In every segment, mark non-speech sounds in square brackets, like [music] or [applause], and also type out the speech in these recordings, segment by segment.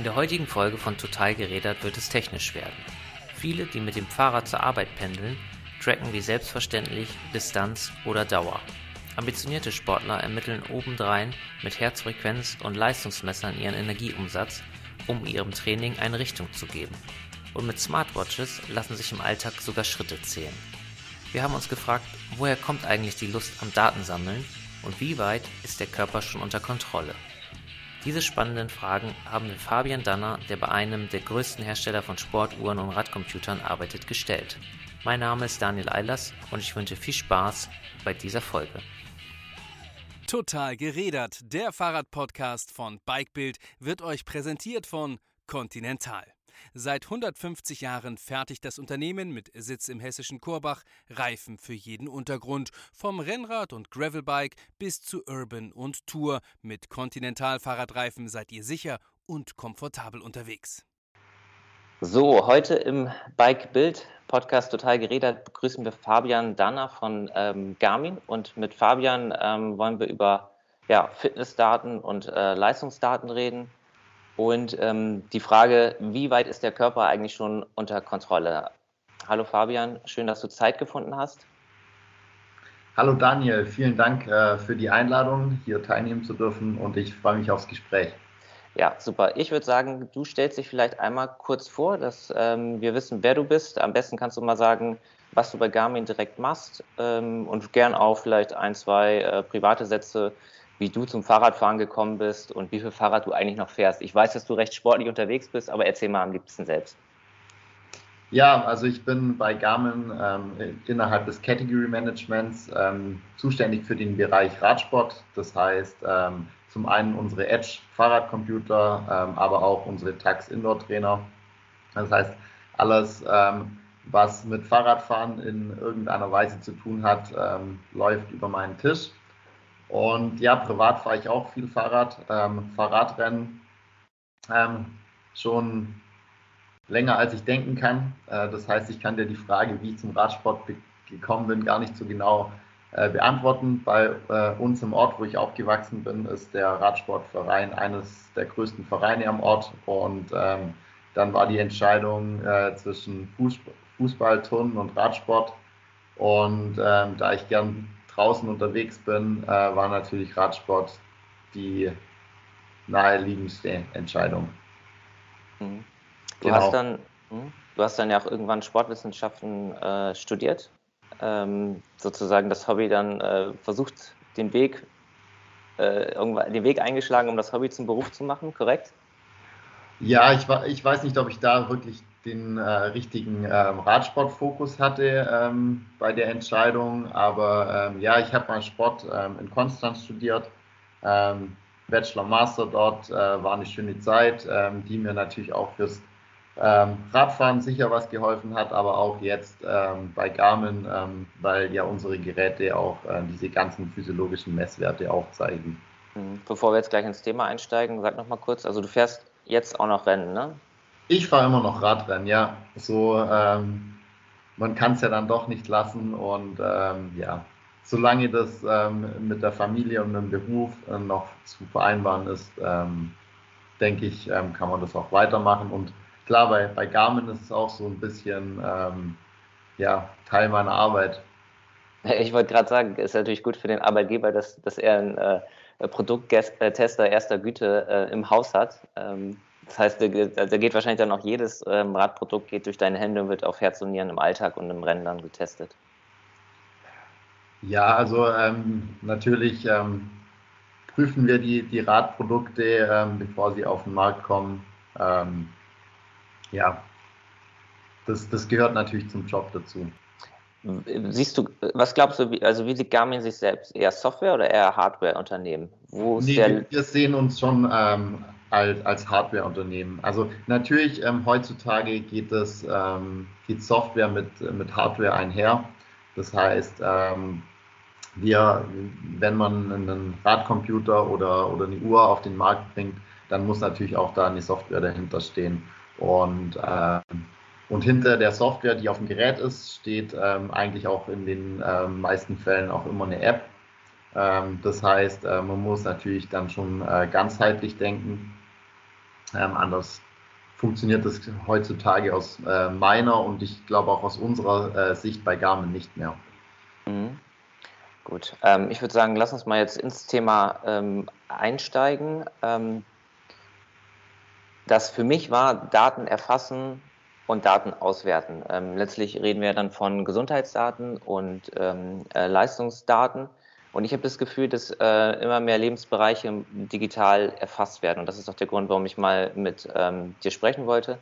In der heutigen Folge von Total gerädert wird es technisch werden. Viele, die mit dem Fahrrad zur Arbeit pendeln, tracken wie selbstverständlich Distanz oder Dauer. Ambitionierte Sportler ermitteln obendrein mit Herzfrequenz und Leistungsmessern ihren Energieumsatz, um ihrem Training eine Richtung zu geben. Und mit Smartwatches lassen sich im Alltag sogar Schritte zählen. Wir haben uns gefragt, woher kommt eigentlich die Lust am Datensammeln und wie weit ist der Körper schon unter Kontrolle? Diese spannenden Fragen haben wir Fabian Danner, der bei einem der größten Hersteller von Sportuhren und Radcomputern arbeitet, gestellt. Mein Name ist Daniel Eilers und ich wünsche viel Spaß bei dieser Folge. Total gerädert, der Fahrradpodcast von Bikebild wird euch präsentiert von Continental. Seit 150 Jahren fertigt das Unternehmen mit Sitz im hessischen Korbach Reifen für jeden Untergrund, vom Rennrad und Gravelbike bis zu Urban und Tour. Mit Continental Fahrradreifen seid ihr sicher und komfortabel unterwegs. So, heute im Bike Bild Podcast Total geredet begrüßen wir Fabian Danner von ähm, Garmin und mit Fabian ähm, wollen wir über ja, Fitnessdaten und äh, Leistungsdaten reden. Und ähm, die Frage, wie weit ist der Körper eigentlich schon unter Kontrolle? Hallo Fabian, schön, dass du Zeit gefunden hast. Hallo Daniel, vielen Dank äh, für die Einladung, hier teilnehmen zu dürfen und ich freue mich aufs Gespräch. Ja, super. Ich würde sagen, du stellst dich vielleicht einmal kurz vor, dass ähm, wir wissen, wer du bist. Am besten kannst du mal sagen, was du bei Garmin direkt machst ähm, und gern auch vielleicht ein, zwei äh, private Sätze wie du zum Fahrradfahren gekommen bist und wie viel Fahrrad du eigentlich noch fährst. Ich weiß, dass du recht sportlich unterwegs bist, aber erzähl mal am liebsten selbst. Ja, also ich bin bei Garmin ähm, innerhalb des Category Managements ähm, zuständig für den Bereich Radsport. Das heißt, ähm, zum einen unsere Edge Fahrradcomputer, ähm, aber auch unsere Tax Indoor Trainer. Das heißt, alles, ähm, was mit Fahrradfahren in irgendeiner Weise zu tun hat, ähm, läuft über meinen Tisch. Und ja, privat fahre ich auch viel Fahrrad, ähm, Fahrradrennen ähm, schon länger als ich denken kann. Äh, das heißt, ich kann dir die Frage, wie ich zum Radsport gekommen bin, gar nicht so genau äh, beantworten. Bei äh, uns im Ort, wo ich aufgewachsen bin, ist der Radsportverein eines der größten Vereine am Ort. Und ähm, dann war die Entscheidung äh, zwischen Fußball, Fußball, Turnen und Radsport. Und ähm, da ich gern draußen unterwegs bin, äh, war natürlich Radsport die naheliegendste Entscheidung. Mhm. Du, genau. hast dann, hm, du hast dann ja auch irgendwann Sportwissenschaften äh, studiert, ähm, sozusagen das Hobby dann äh, versucht, den Weg, äh, irgendwann, den Weg eingeschlagen, um das Hobby zum Beruf zu machen, korrekt? Ja, ich, ich weiß nicht, ob ich da wirklich den äh, richtigen ähm, Radsportfokus hatte ähm, bei der Entscheidung. Aber ähm, ja, ich habe mal Sport ähm, in Konstanz studiert. Ähm, Bachelor Master dort äh, war eine schöne Zeit, ähm, die mir natürlich auch fürs Radfahren sicher was geholfen hat, aber auch jetzt bei Garmin, weil ja unsere Geräte auch äh, diese ganzen physiologischen Messwerte aufzeigen. Mhm. Bevor wir jetzt gleich ins Thema einsteigen, sag noch mal kurz, also du fährst jetzt auch noch Rennen, ne? Ich fahre immer noch Radrennen, ja. So, ähm, man kann es ja dann doch nicht lassen und ähm, ja, solange das ähm, mit der Familie und dem Beruf äh, noch zu vereinbaren ist, ähm, denke ich, ähm, kann man das auch weitermachen. Und klar, bei, bei Garmin ist es auch so ein bisschen ähm, ja, Teil meiner Arbeit. Ich wollte gerade sagen, ist natürlich gut für den Arbeitgeber, dass, dass er einen äh, Produkttester erster Güte äh, im Haus hat. Ähm, das heißt, da geht wahrscheinlich dann auch jedes ähm, Radprodukt geht durch deine Hände und wird auf Herz und Nieren im Alltag und im Rennen dann getestet. Ja, also ähm, natürlich ähm, prüfen wir die, die Radprodukte, ähm, bevor sie auf den Markt kommen. Ähm, ja, das, das gehört natürlich zum Job dazu. Siehst du, was glaubst du, also wie sieht Garmin sich selbst? Eher Software- oder eher Hardware-Unternehmen? Nee, wir sehen uns schon ähm, als, als Hardware-Unternehmen. Also natürlich ähm, heutzutage geht es ähm, geht Software mit, mit Hardware einher. Das heißt, ähm, wir, wenn man einen Radcomputer oder, oder eine Uhr auf den Markt bringt, dann muss natürlich auch da eine Software dahinter stehen. Und, ähm, und hinter der Software, die auf dem Gerät ist, steht ähm, eigentlich auch in den ähm, meisten Fällen auch immer eine App. Ähm, das heißt, äh, man muss natürlich dann schon äh, ganzheitlich denken Ähm, anders funktioniert das heutzutage aus äh, meiner und ich glaube auch aus unserer äh, Sicht bei Garmin nicht mehr. Mhm. Gut, ähm, ich würde sagen, lass uns mal jetzt ins Thema ähm, einsteigen. Ähm, das für mich war Daten erfassen und Daten auswerten. Ähm, letztlich reden wir dann von Gesundheitsdaten und ähm, äh, Leistungsdaten. Und ich habe das Gefühl, dass äh, immer mehr Lebensbereiche digital erfasst werden. Und das ist auch der Grund, warum ich mal mit ähm, dir sprechen wollte.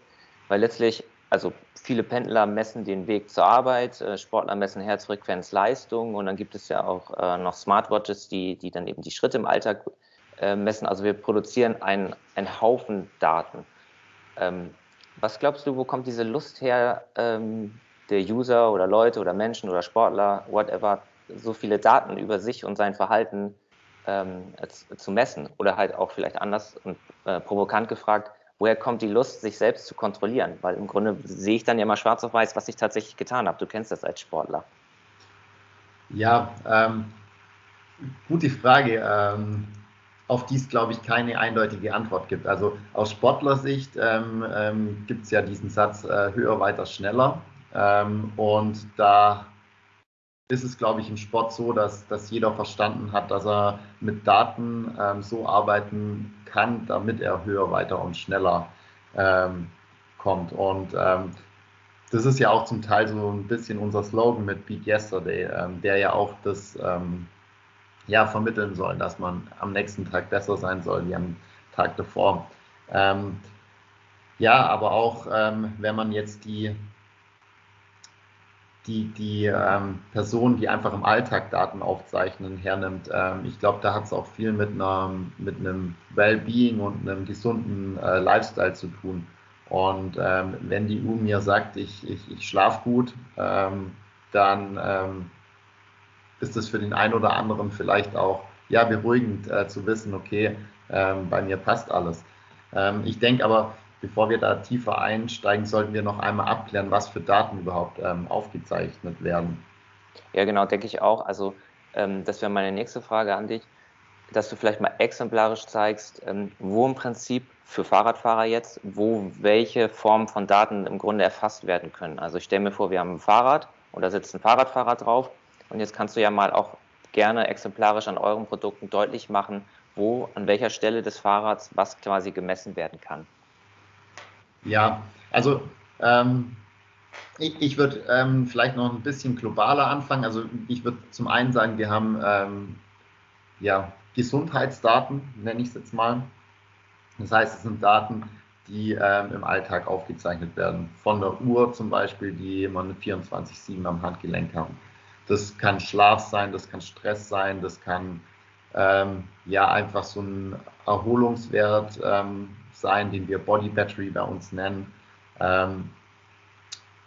Weil letztlich, also viele Pendler messen den Weg zur Arbeit, äh, Sportler messen Herzfrequenz, Leistung und dann gibt es ja auch äh, noch Smartwatches, die, die dann eben die Schritte im Alltag äh, messen. Also wir produzieren einen, einen Haufen Daten. Ähm, was glaubst du, wo kommt diese Lust her, ähm, der User oder Leute oder Menschen oder Sportler, whatever, so viele Daten über sich und sein Verhalten ähm, zu messen? Oder halt auch vielleicht anders und äh, provokant gefragt, woher kommt die Lust, sich selbst zu kontrollieren? Weil im Grunde sehe ich dann ja mal schwarz auf weiß, was ich tatsächlich getan habe. Du kennst das als Sportler. Ja, ähm, gute Frage. Ähm, auf die es, glaube ich, keine eindeutige Antwort gibt. Also aus Sportlersicht ähm, ähm, gibt es ja diesen Satz äh, höher, weiter, schneller. Ähm, und da ist es, glaube ich, im Sport so, dass, dass jeder verstanden hat, dass er mit Daten ähm, so arbeiten kann, damit er höher, weiter und schneller ähm, kommt. Und ähm, das ist ja auch zum Teil so ein bisschen unser Slogan mit Beat Yesterday, der ja auch das ja, vermitteln sollen, dass man am nächsten Tag besser sein soll wie am Tag davor. Ähm, ja, aber auch ähm, wenn man jetzt die, die, die ähm, Personen, die einfach im Alltag Daten aufzeichnen, hernimmt, ähm, ich glaube, da hat es auch viel mit, einer, mit einem Wellbeing und einem gesunden äh, Lifestyle zu tun. Und ähm, wenn die U mir sagt, ich, ich, ich schlafe gut, ähm, dann ist es für den einen oder anderen vielleicht auch ja, beruhigend äh, zu wissen, okay, ähm, bei mir passt alles. Ähm, ich denke aber, bevor wir da tiefer einsteigen, sollten wir noch einmal abklären, was für Daten überhaupt ähm, aufgezeichnet werden. Ja, genau, denke ich auch. Also ähm, das wäre meine nächste Frage an dich, dass du vielleicht mal exemplarisch zeigst, ähm, wo im Prinzip für Fahrradfahrer jetzt, wo welche Formen von Daten im Grunde erfasst werden können. Also ich stelle mir vor, wir haben ein Fahrrad und da sitzt ein Fahrradfahrer drauf und jetzt kannst du ja mal auch gerne exemplarisch an euren Produkten deutlich machen, wo, an welcher Stelle des Fahrrads was quasi gemessen werden kann. Ja, also ähm, ich, ich würde ähm, vielleicht noch ein bisschen globaler anfangen. Also ich würde zum einen sagen, wir haben ähm, ja, Gesundheitsdaten, nenne ich es jetzt mal. Das heißt, es sind Daten, die ähm, im Alltag aufgezeichnet werden. Von der Uhr zum Beispiel, die man 24-7 am Handgelenk haben. Das kann Schlaf sein, das kann Stress sein, das kann ähm, ja einfach so ein Erholungswert ähm, sein, den wir Body Battery bei uns nennen. Ähm,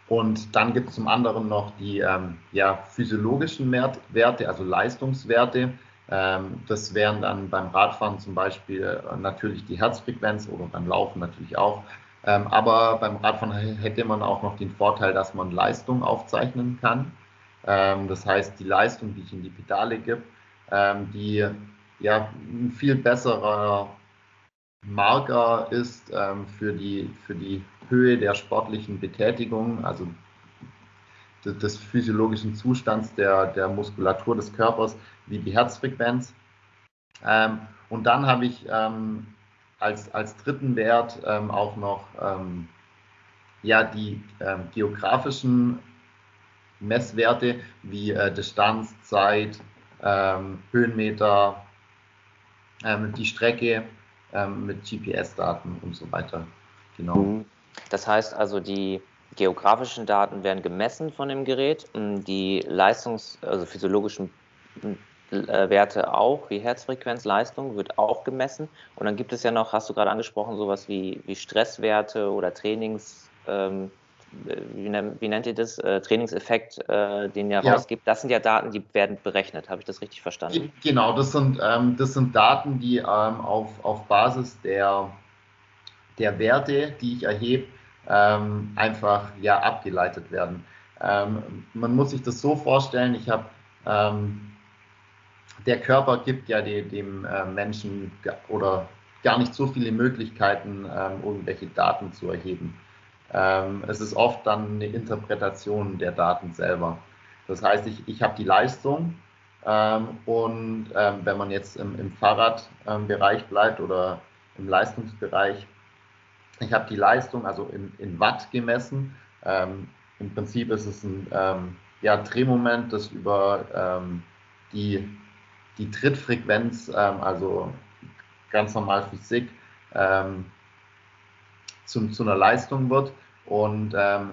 und dann gibt es zum anderen noch die ähm, ja, physiologischen Werte, also Leistungswerte. Ähm, das wären dann beim Radfahren zum Beispiel äh, natürlich die Herzfrequenz oder beim Laufen natürlich auch. Ähm, aber beim Radfahren hätte man auch noch den Vorteil, dass man Leistung aufzeichnen kann. Ähm, das heißt, die Leistung, die ich in die Pedale gebe, ähm, die ja ein viel besserer Marker ist ähm, für, die, für die Höhe der sportlichen Betätigung, also des, des physiologischen Zustands der, der Muskulatur des Körpers, wie die Herzfrequenz. Ähm, und dann habe ich ähm, als, als dritten Wert ähm, auch noch ja, die geografischen Messwerte wie äh, Distanz, Zeit, ähm, Höhenmeter, ähm, die Strecke ähm, mit GPS-Daten und so weiter. Genau. Mhm. Das heißt also, die geografischen Daten werden gemessen von dem Gerät, die Leistungs-, also physiologischen äh, Werte auch, wie Herzfrequenz, Leistung wird auch gemessen. Und dann gibt es ja noch, hast du gerade angesprochen, sowas wie, wie Stresswerte oder Trainings, ähm, wie, wie nennt ihr das, äh, Trainingseffekt, äh, den ihr ja. rausgibt, das sind ja Daten, die werden berechnet. Habe ich das richtig verstanden? Genau, das sind, ähm, das sind Daten, die ähm, auf, auf Basis der, der Werte, die ich erhebe, ähm, einfach ja, abgeleitet werden. Ähm, man muss sich das so vorstellen, ich habe ähm, der Körper gibt ja dem, dem äh, Menschen oder gar nicht so viele Möglichkeiten, ähm, irgendwelche Daten zu erheben. Ähm, es ist oft dann eine Interpretation der Daten selber. Das heißt, ich, ich habe die Leistung ähm, und ähm, wenn man jetzt im, im Fahrradbereich bleibt oder im Leistungsbereich, ich habe die Leistung also in, in Watt gemessen. Ähm, Im Prinzip ist es ein ähm, ja, Drehmoment, das über ähm, die, die Trittfrequenz, also ganz normal Physik, zu, zu einer Leistung wird. Und ähm,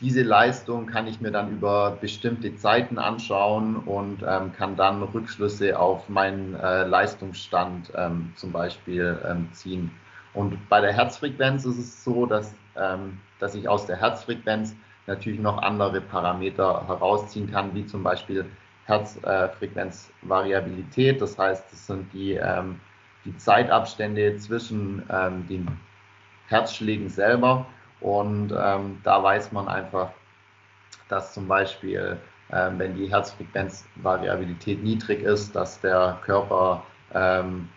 diese Leistung kann ich mir dann über bestimmte Zeiten anschauen und ähm, kann dann Rückschlüsse auf meinen äh, Leistungsstand ähm, zum Beispiel ähm, ziehen. Und bei der Herzfrequenz ist es so, dass, ähm, dass ich aus der Herzfrequenz natürlich noch andere Parameter herausziehen kann, wie zum Beispiel Herzfrequenzvariabilität. Äh, das heißt, das sind die, ähm, die Zeitabstände zwischen ähm, den Herzschlägen selber. Und ähm, da weiß man einfach, dass zum Beispiel, ähm, wenn die Herzfrequenzvariabilität niedrig ist, dass der Körper ähm,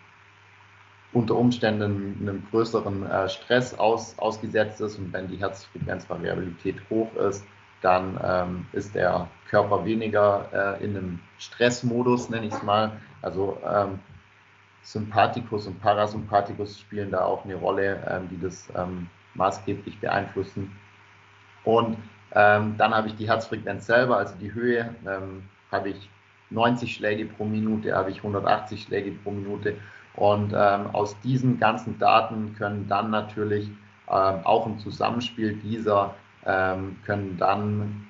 unter Umständen einem größeren äh, Stress aus, ausgesetzt ist und wenn die Herzfrequenzvariabilität hoch ist, dann ähm, ist der Körper weniger äh, in einem Stressmodus, nenne ich es mal. Also ähm, Sympathikus und Parasympathikus spielen da auch eine Rolle, ähm, die das ähm, maßgeblich beeinflussen. Und ähm, dann habe ich die Herzfrequenz selber, also die Höhe, ähm, habe ich 90 Schläge pro Minute, habe ich 180 Schläge pro Minute und ähm, aus diesen ganzen Daten können dann natürlich ähm, auch im Zusammenspiel dieser ähm, können dann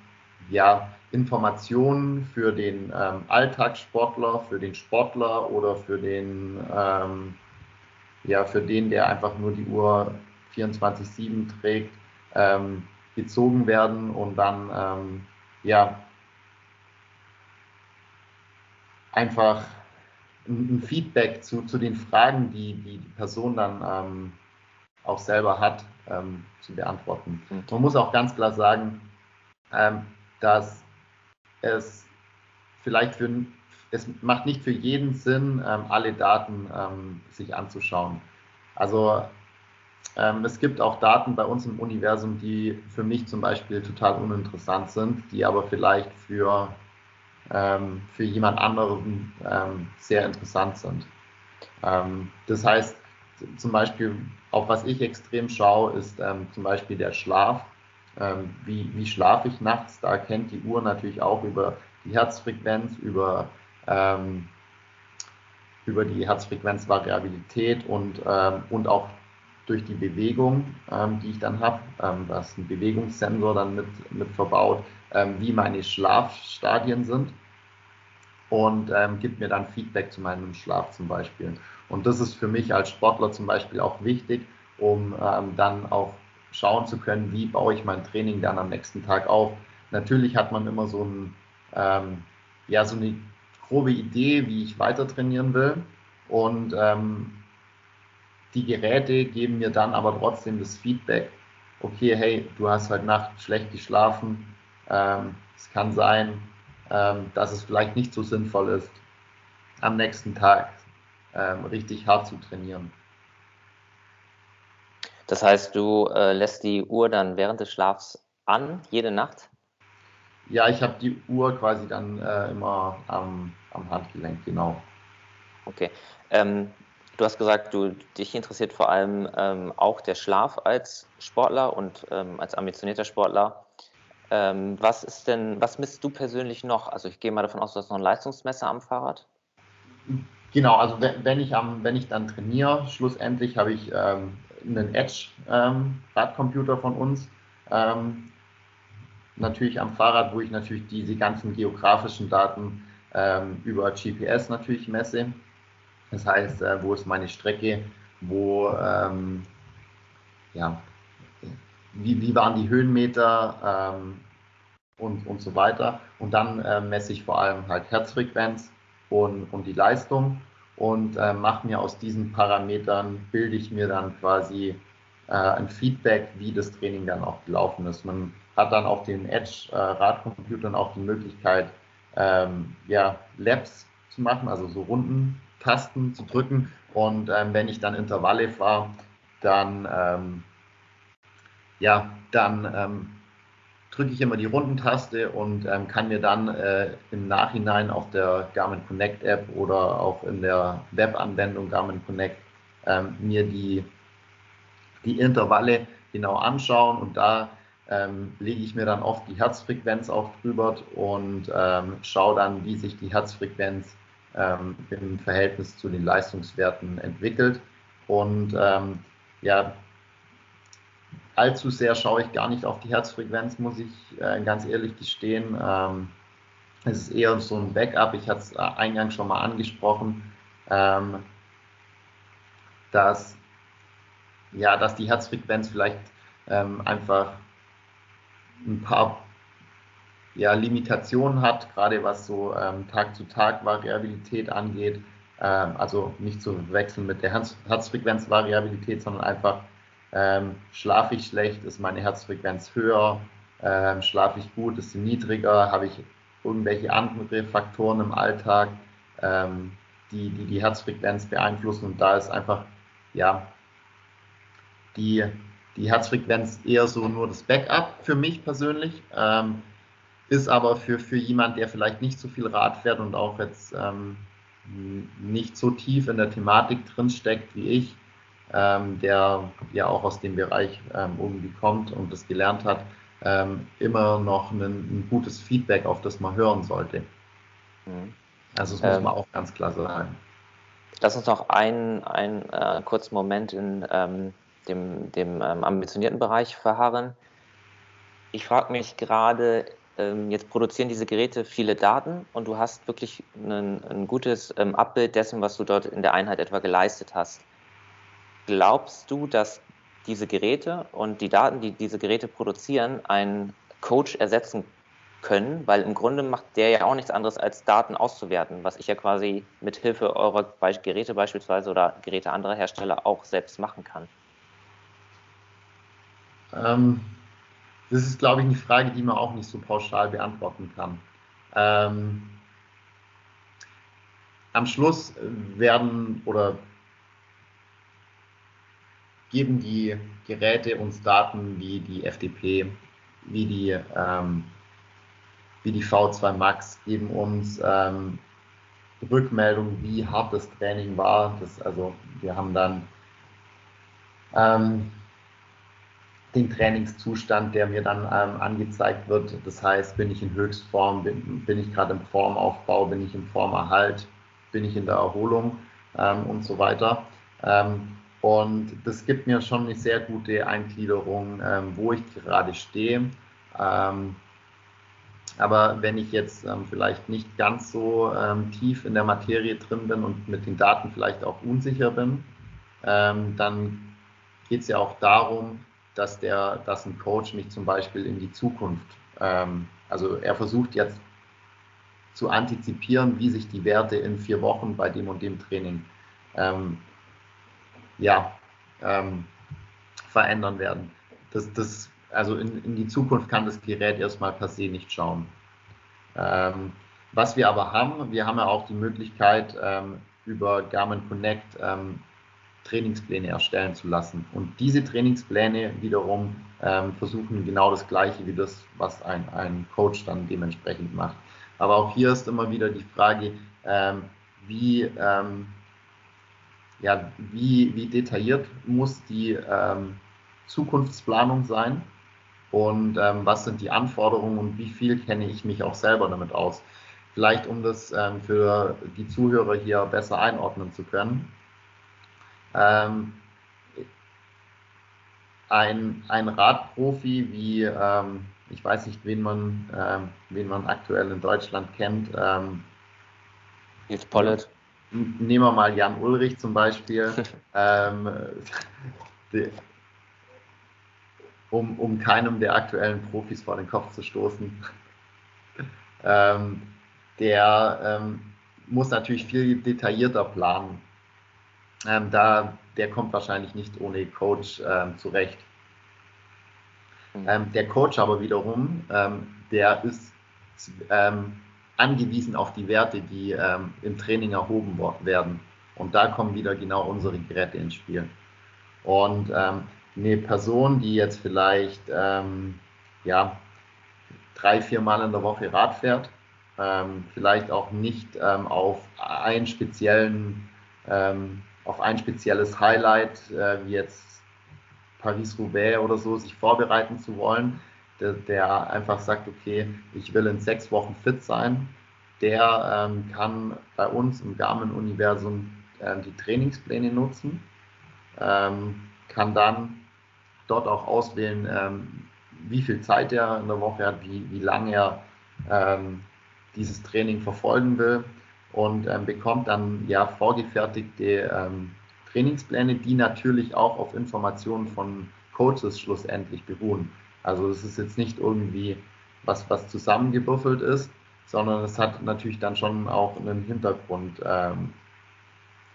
ja Informationen für den ähm, Alltagssportler, für den Sportler oder für den ähm, ja für den, der einfach nur die Uhr 24/7 trägt, ähm, gezogen werden und dann ja einfach ein, Feedback zu, zu den Fragen, die die, die Person dann ähm, auch selber hat, ähm, zu beantworten. Mhm. Man muss auch ganz klar sagen, ähm, dass es vielleicht für es macht nicht für jeden Sinn, ähm, alle Daten ähm, sich anzuschauen. Also ähm, es gibt auch Daten bei uns im Universum, die für mich zum Beispiel total uninteressant sind, die aber vielleicht für für jemand anderen sehr interessant sind. Das heißt, zum Beispiel, auf was ich extrem schaue, ist zum Beispiel der Schlaf. Ähm, wie, wie schlafe ich nachts? Da kennt die Uhr natürlich auch über die Herzfrequenz, über, ähm, über die Herzfrequenzvariabilität und, und auch durch die Bewegung, ähm, die ich dann habe, ähm, da ist ein Bewegungssensor dann mit, mit verbaut, ähm, wie meine Schlafstadien sind und ähm, gibt mir dann Feedback zu meinem Schlaf zum Beispiel. Und das ist für mich als Sportler zum Beispiel auch wichtig, um ähm, dann auch schauen zu können, wie baue ich mein Training dann am nächsten Tag auf. Natürlich hat man immer so, ein, ähm, ja, so eine grobe Idee, wie ich weiter trainieren will. Und ähm, die Geräte geben mir dann aber trotzdem das Feedback, okay, hey, du hast heute Nacht schlecht geschlafen, ähm, es kann sein, ähm, dass es vielleicht nicht so sinnvoll ist, am nächsten Tag ähm, richtig hart zu trainieren. Das heißt, du äh, lässt die Uhr dann während des Schlafs an, jede Nacht? Ja, ich habe die Uhr quasi dann äh, immer am, am, Handgelenk, genau. Okay. Ähm, du hast gesagt, du, dich interessiert vor allem ähm, auch der Schlaf als Sportler und ähm, als ambitionierter Sportler. Ähm, was ist denn, was misst du persönlich noch? Also ich gehe mal davon aus, du hast noch ein Leistungsmesser am Fahrrad. Genau, also wenn ich, am, wenn ich dann trainiere, schlussendlich habe ich ähm, einen Edge-Radcomputer ähm, von uns. Ähm, natürlich am Fahrrad, wo ich natürlich diese ganzen geografischen Daten ähm, über GPS natürlich messe. Das heißt, äh, wo ist meine Strecke, wo ähm, ja, wie, wie waren die Höhenmeter ähm, und, und so weiter. Und dann äh, messe ich vor allem halt Herzfrequenz und, und die Leistung und äh, mache mir aus diesen Parametern, bilde ich mir dann quasi äh, ein Feedback, wie das Training dann auch gelaufen ist. Man hat dann auf den Edge-Radcomputern auch die Möglichkeit, ähm, ja, Labs zu machen, also so runden Tasten zu drücken. Und ähm, wenn ich dann Intervalle fahre, dann, ähm, ja, dann ähm, drücke ich immer die Rundentaste und ähm, kann mir dann äh, im Nachhinein auf der Garmin Connect App oder auch in der Webanwendung Garmin Connect ähm, mir die, die Intervalle genau anschauen und da ähm, lege ich mir dann oft die Herzfrequenz auch drüber und ähm, schaue dann, wie sich die Herzfrequenz ähm, im Verhältnis zu den Leistungswerten entwickelt. Und ähm, ja, allzu sehr schaue ich gar nicht auf die Herzfrequenz, muss ich äh, ganz ehrlich gestehen. Ähm, es ist eher so ein Backup. Ich hatte es äh, eingangs schon mal angesprochen, ähm, dass, ja, dass die Herzfrequenz vielleicht ähm, einfach ein paar ja, Limitationen hat, gerade was so ähm, Tag-zu-Tag-Variabilität angeht. Ähm, also nicht zu wechseln mit der Herz Herzfrequenzvariabilität, sondern einfach ähm, schlafe ich schlecht, ist meine Herzfrequenz höher, ähm, schlafe ich gut, ist sie niedriger, habe ich irgendwelche andere Faktoren im Alltag, ähm, die, die die Herzfrequenz beeinflussen und da ist einfach ja die die Herzfrequenz eher so nur das Backup für mich persönlich. Ähm, ist aber für, für jemand, der vielleicht nicht so viel Rad fährt und auch jetzt ähm, nicht so tief in der Thematik drin steckt wie ich, ähm, der ja auch aus dem Bereich ähm, irgendwie kommt und das gelernt hat, ähm, immer noch ein, ein, gutes Feedback, auf das man hören sollte. Mhm. Also das muss ähm, man auch ganz klar sagen. Lass uns noch einen, einen äh, kurzen Moment in ähm, dem, dem ähm, ambitionierten Bereich verharren. Ich frage mich gerade, jetzt produzieren diese Geräte viele Daten und du hast wirklich ein, ein gutes Abbild dessen, was du dort in der Einheit etwa geleistet hast. Glaubst du, dass diese Geräte und die Daten, die diese Geräte produzieren, einen Coach ersetzen können? Weil im Grunde macht der ja auch nichts anderes, als Daten auszuwerten, was ich ja quasi mit Hilfe eurer Geräte beispielsweise oder Geräte anderer Hersteller auch selbst machen kann. Ähm, das ist, glaube ich, eine Frage, die man auch nicht so pauschal beantworten kann. Ähm, am Schluss werden oder geben die Geräte uns Daten wie die FDP, wie die, ähm, wie die V2 Max, geben uns ähm, Rückmeldung, wie hart das Training war. Das, also wir haben dann ähm, den Trainingszustand, der mir dann ähm, angezeigt wird. Das heißt, bin ich in Höchstform, bin, bin ich gerade im Formaufbau, bin ich im Formerhalt, bin ich in der Erholung ähm, und so weiter. Ähm, und das gibt mir schon eine sehr gute Eingliederung, ähm, wo ich gerade stehe. Ähm, aber wenn ich jetzt ähm, vielleicht nicht ganz so tief in der Materie drin bin und mit den Daten vielleicht auch unsicher bin, dann geht es ja auch darum, dass der, dass ein Coach mich zum Beispiel in die Zukunft, ähm, also er versucht jetzt zu antizipieren, wie sich die Werte in vier Wochen bei dem und dem Training ähm, ja, ähm, verändern werden. Das, das, also in, in die Zukunft kann das Gerät erstmal per se nicht schauen. Ähm, was wir aber haben, wir haben ja auch die Möglichkeit, ähm, über Garmin Connect ähm, Trainingspläne erstellen zu lassen. Und diese Trainingspläne wiederum ähm, versuchen genau das Gleiche wie das, was ein, ein Coach dann dementsprechend macht. Aber auch hier ist immer wieder die Frage, ähm, wie, ähm, ja, wie, wie detailliert muss die ähm, Zukunftsplanung sein und ähm, was sind die Anforderungen und wie viel kenne ich mich auch selber damit aus. Vielleicht um das ähm, für die Zuhörer hier besser einordnen zu können ähm, ein, ein Radprofi wie, ähm, ich weiß nicht, wen man, ähm, wen man aktuell in Deutschland kennt. Ähm, Jetzt Pollet. Nehmen wir mal Jan Ulrich zum Beispiel. [laughs] ähm, die, um, um keinem der aktuellen Profis vor den Kopf zu stoßen. ähm, der ähm, muss natürlich viel detaillierter planen. Ähm, da, der kommt wahrscheinlich nicht ohne Coach ähm, zurecht. Mhm. Ähm, der Coach aber wiederum, der ist, angewiesen auf die Werte, die ähm, im Training erhoben werden. Und da kommen wieder genau unsere Geräte ins Spiel. Und ähm, eine Person, die jetzt vielleicht ähm, ja, drei, vier Mal in der Woche Rad fährt, ähm, vielleicht auch nicht ähm, auf einen speziellen, ähm, auf ein spezielles Highlight, äh, wie jetzt Paris-Roubaix oder so, sich vorbereiten zu wollen, der, der, einfach sagt, okay, ich will in sechs Wochen fit sein, der ähm, kann bei uns im Garmin-Universum äh, die Trainingspläne nutzen, ähm, kann dann dort auch auswählen, ähm, wie viel Zeit er in der Woche hat, wie, wie lange er ähm, dieses Training verfolgen will und ähm, bekommt dann ja vorgefertigte ähm, Trainingspläne, die natürlich auch auf Informationen von Coaches schlussendlich beruhen. Also es ist jetzt nicht irgendwie was, was zusammengewürfelt ist, sondern es hat natürlich dann schon auch einen Hintergrund. Ähm,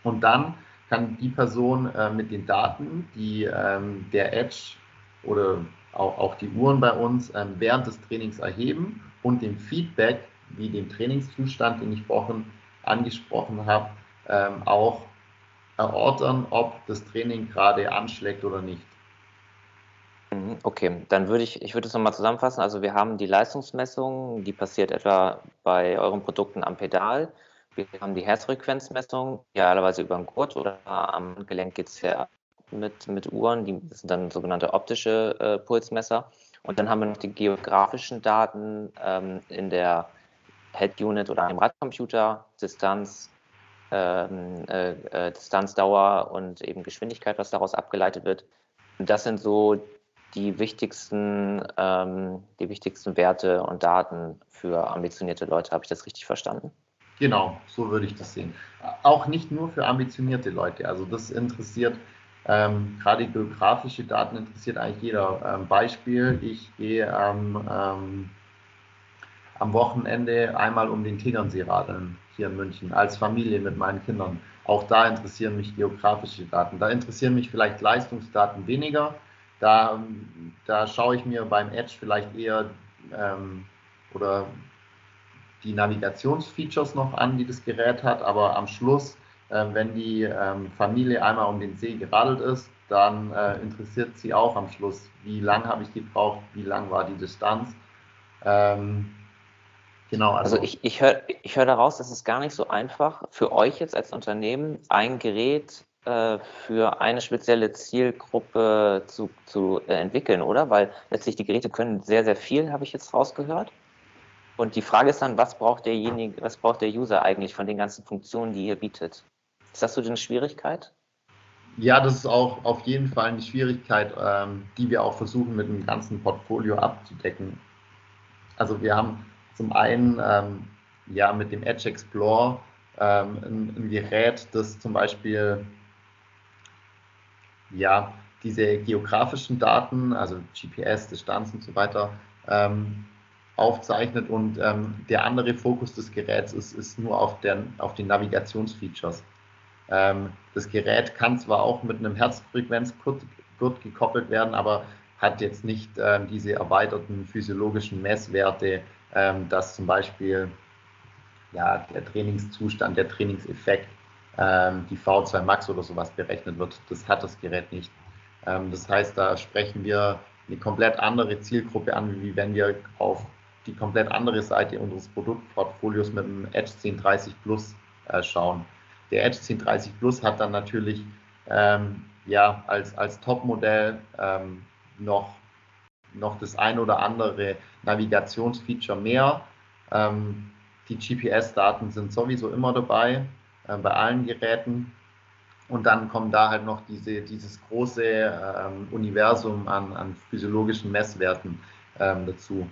und dann kann die Person äh, mit den Daten, die ähm, der Edge oder auch, auch die Uhren bei uns ähm, während des Trainings erheben und dem Feedback, wie dem Trainingszustand, den ich vorhin angesprochen habe, ähm, auch erörtern, ob das Training gerade anschlägt oder nicht. Mhm, okay, dann würde ich, ich würde es nochmal zusammenfassen. Also wir haben die Leistungsmessung, die passiert etwa bei euren Produkten am Pedal. Wir haben die Herzfrequenzmessung, idealerweise über den Gurt oder am Gelenk geht es ja mit, mit Uhren, die sind dann sogenannte optische äh, Pulsmesser. Und dann haben wir noch die geografischen Daten ähm, in der Head Unit oder einem Radcomputer, Distanz, ähm, äh, äh, Distanzdauer und eben Geschwindigkeit, was daraus abgeleitet wird. Und das sind so die wichtigsten, ähm, die wichtigsten Werte und Daten für ambitionierte Leute. Habe ich das richtig verstanden? Genau, so würde ich das sehen. Auch nicht nur für ambitionierte Leute. Also das interessiert, ähm, gerade geografische Daten interessiert eigentlich jeder. Ähm, Beispiel, ich gehe ähm, am Wochenende einmal um den Tegernsee radeln hier in München als Familie mit meinen Kindern. Auch da interessieren mich geografische Daten. Da interessieren mich vielleicht Leistungsdaten weniger. Da, da schaue ich mir beim Edge vielleicht eher ähm, oder die Navigationsfeatures noch an, die das Gerät hat. Aber am Schluss, äh, wenn die ähm, Familie einmal um den See geradelt ist, dann äh, interessiert sie auch am Schluss, wie lang habe ich gebraucht, wie lang war die Distanz. Ähm, Genau. Also, also ich, ich höre ich hör daraus, es ist gar nicht so einfach für euch jetzt als Unternehmen ein Gerät äh, für eine spezielle Zielgruppe zu, zu äh, entwickeln, oder? Weil letztlich die Geräte können sehr, sehr viel, habe ich jetzt rausgehört. Und die Frage ist dann, was braucht derjenige, was braucht der User eigentlich von den ganzen Funktionen, die ihr bietet? Ist das so eine Schwierigkeit? Ja, das ist auch auf jeden Fall eine Schwierigkeit, ähm, die wir auch versuchen mit dem ganzen Portfolio abzudecken. Also wir haben zum einen ähm, ja mit dem Edge Explorer ähm, ein, ein, Gerät, das zum Beispiel ja diese geografischen Daten, also GPS, Distanz und so weiter, ähm, aufzeichnet und ähm, der andere Fokus des Geräts ist, ist nur auf, der, auf den Navigationsfeatures. Ähm, das Gerät kann zwar auch mit einem Herzfrequenzgurt gekoppelt werden, aber hat jetzt nicht ähm, diese erweiterten physiologischen Messwerte, ähm, dass zum Beispiel ja, der Trainingszustand, der Trainingseffekt, ähm, die V2 Max oder sowas berechnet wird. Das hat das Gerät nicht. Ähm, das heißt, da sprechen wir eine komplett andere Zielgruppe an, wie wenn wir auf die komplett andere Seite unseres Produktportfolios mit dem Edge 1030 Plus äh, schauen. Der Edge 1030 Plus hat dann natürlich ähm, ja, als, als Topmodell ähm, noch noch das ein oder andere Navigationsfeature mehr. Ähm, die GPS-Daten sind sowieso immer dabei, äh, bei allen Geräten. Und dann kommt da halt noch diese, dieses große ähm, Universum an, an, physiologischen Messwerten ähm, dazu.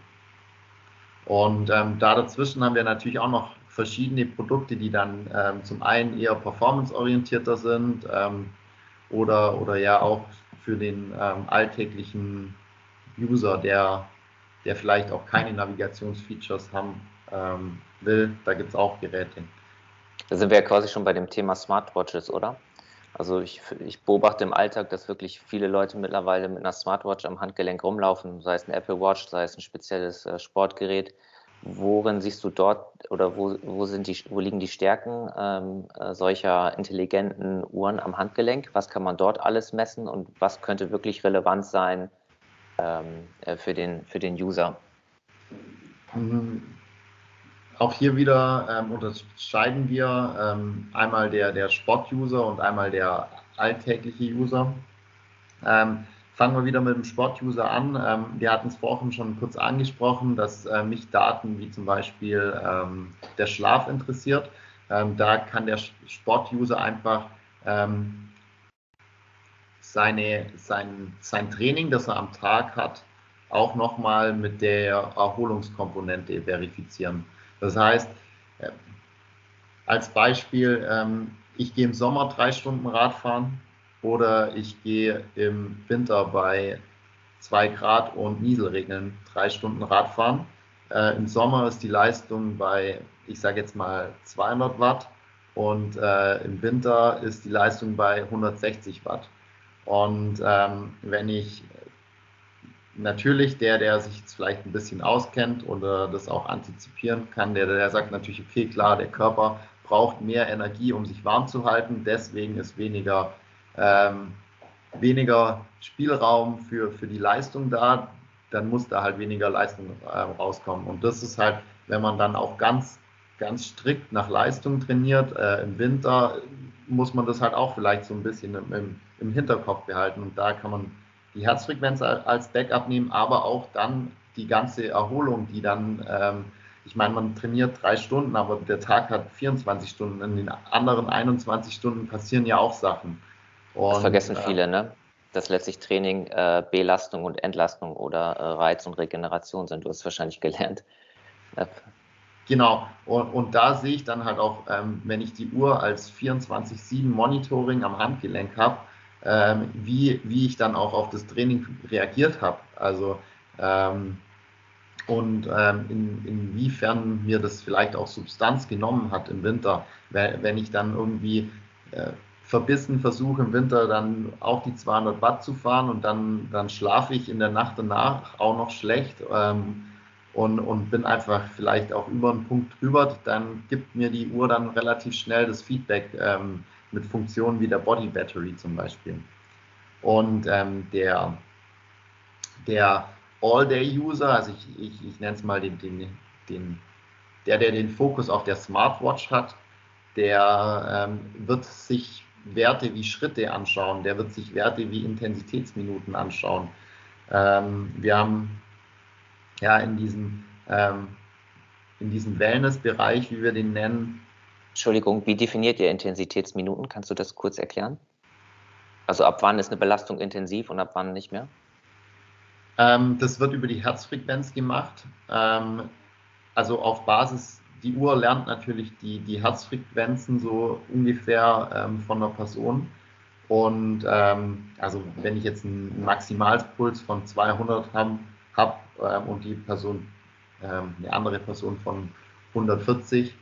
Und ähm, da dazwischen haben wir natürlich auch noch verschiedene Produkte, die dann ähm, zum einen eher performanceorientierter sind ähm, oder, oder ja auch für den alltäglichen User, der, der vielleicht auch keine Navigationsfeatures haben ähm, will, da gibt es auch Geräte. Da sind wir ja quasi schon bei dem Thema Smartwatches, oder? Also ich, ich, beobachte im Alltag, dass wirklich viele Leute mittlerweile mit einer Smartwatch am Handgelenk rumlaufen, sei es ein Apple Watch, sei es ein spezielles äh, Sportgerät. worin siehst du dort oder wo, wo, sind die, wo liegen die Stärken ähm, äh, solcher intelligenten Uhren am Handgelenk? Was kann man dort alles messen und was könnte wirklich relevant sein ähm, äh, für, den, für den User? Mhm. Auch hier wieder ähm, unterscheiden wir ähm, einmal der, der Sport-User und einmal der alltägliche User. Ähm, fangen wir wieder mit dem Sport-User an. Ähm, wir hatten es vorhin schon kurz angesprochen, dass äh, mich Daten wie zum Beispiel ähm, der Schlaf interessiert. Ähm, da kann der Sport-User einfach seine, sein, sein Training, das er am Tag hat, auch nochmal mit der Erholungskomponente verifizieren. Das heißt, äh, als Beispiel, ähm, ich gehe im Sommer drei Stunden Radfahren oder ich gehe im Winter bei zwei Grad und Nieselregeln drei Stunden Radfahren. Äh, Im Sommer ist die Leistung bei, ich sage jetzt mal 200 Watt und äh, im Winter ist die Leistung bei 160 Watt. Und ähm, wenn ich natürlich der, der sich vielleicht ein bisschen auskennt oder das auch antizipieren kann, der, der sagt natürlich, okay, klar, der Körper braucht mehr Energie, um sich warm zu halten, deswegen ist weniger, ähm, weniger Spielraum für, für die Leistung da, dann muss da halt weniger Leistung äh, rauskommen. Und das ist halt, wenn man dann auch ganz, ganz strikt nach Leistung trainiert, äh, im Winter muss man das halt auch vielleicht so ein bisschen im, im, im Hinterkopf behalten. Und da kann man die Herzfrequenz als Backup nehmen, aber auch dann die ganze Erholung, die dann, ähm, ich meine, man trainiert drei Stunden, aber der Tag hat 24 Stunden. In den anderen 21 Stunden passieren ja auch Sachen. Und, das vergessen äh, viele, ne? Dass letztlich Training äh, Belastung und Entlastung oder äh, Reiz und Regeneration sind. Du hast wahrscheinlich gelernt. Genau, und, und, da sehe ich dann halt auch, ähm, wenn ich die Uhr als 24-7 Monitoring am Handgelenk habe, ähm, wie, wie ich dann auch auf das Training reagiert habe. Also ähm, und ähm, in, inwiefern mir das vielleicht auch Substanz genommen hat im Winter, wenn ich dann irgendwie äh, verbissen versuche im Winter dann auch die 200 Watt zu fahren und dann, dann schlafe ich in der Nacht danach auch noch schlecht ähm, und, und bin einfach vielleicht auch über einen Punkt drüber, dann gibt mir die Uhr dann relativ schnell das Feedback, ähm, mit Funktionen wie der Body Battery zum Beispiel. Und ähm, der, der All-Day-User, also ich, ich, ich nenne es mal den, den, den, der, der den Fokus auf der Smartwatch hat, der ähm, wird sich Werte wie Schritte anschauen, der wird sich Werte wie Intensitätsminuten anschauen. Ähm, wir haben ja in diesem, ähm, in diesem Wellness-Bereich, wie wir den nennen, Entschuldigung, wie definiert ihr Intensitätsminuten? Kannst du das kurz erklären? Also ab wann ist eine Belastung intensiv und ab wann nicht mehr? Ähm, das wird über die Herzfrequenz gemacht. Ähm, also auf Basis, die Uhr lernt natürlich die, die Herzfrequenzen so ungefähr ähm, von der Person. Und ähm, also wenn ich jetzt einen Maximalpuls von 200 habe hab, ähm, und die Person, ähm, eine andere Person von 140,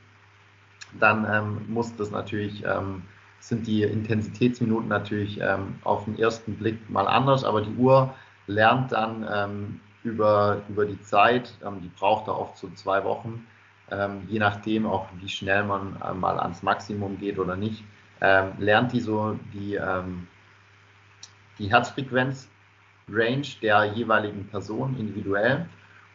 dann ähm, muss das natürlich, ähm, sind die Intensitätsminuten natürlich ähm, auf den ersten Blick mal anders, aber die Uhr lernt dann ähm, über, über die Zeit, ähm, die braucht da oft so zwei Wochen, ähm, je nachdem auch wie schnell man äh, mal ans Maximum geht oder nicht, lernt die so die, die Herzfrequenz-Range der jeweiligen Person individuell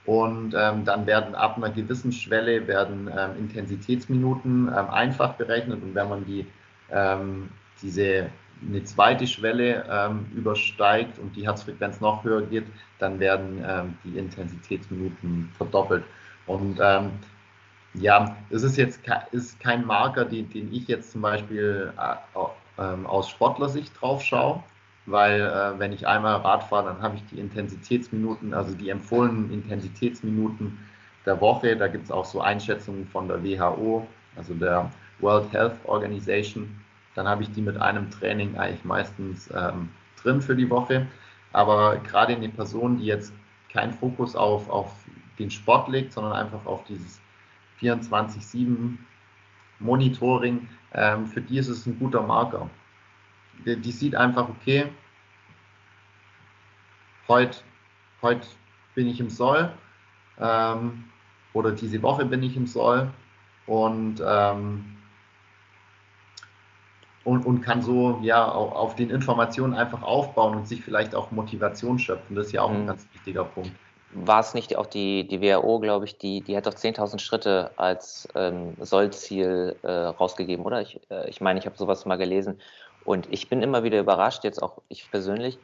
und ähm, dann werden ab einer gewissen Schwelle werden ähm, Intensitätsminuten ähm, einfach berechnet und wenn man die ähm, diese eine zweite Schwelle ähm, übersteigt und die Herzfrequenz noch höher geht, dann werden ähm, die Intensitätsminuten verdoppelt. Und ja, es ist jetzt ist kein Marker, den, den ich jetzt zum Beispiel äh, aus Sportlersicht drauf schaue, weil äh, wenn ich einmal Rad fahre, dann habe ich die Intensitätsminuten, also die empfohlenen Intensitätsminuten der Woche. Da gibt es auch so Einschätzungen von der WHO, also der World Health Organization. Dann habe ich die mit einem Training eigentlich meistens ähm, drin für die Woche. Aber gerade eine Person, die jetzt keinen Fokus auf, auf den Sport legt, sondern einfach auf dieses 24-7 Monitoring, ähm, für die ist es ein guter Marker die, die sieht einfach, okay, heute heut bin ich im Soll. Ähm, oder diese Woche bin ich im Soll und, ähm, und, und kann so ja auf, den Informationen einfach aufbauen und sich vielleicht auch Motivation schöpfen. Das ist ja auch ein mhm. ganz wichtiger Punkt war es nicht auch die, die WHO, glaube ich, die, die hat doch 10.000 Schritte als ähm, Sollziel äh, rausgegeben, oder? Ich, äh, ich meine, ich habe sowas mal gelesen. Und ich bin immer wieder überrascht, jetzt auch ich persönlich,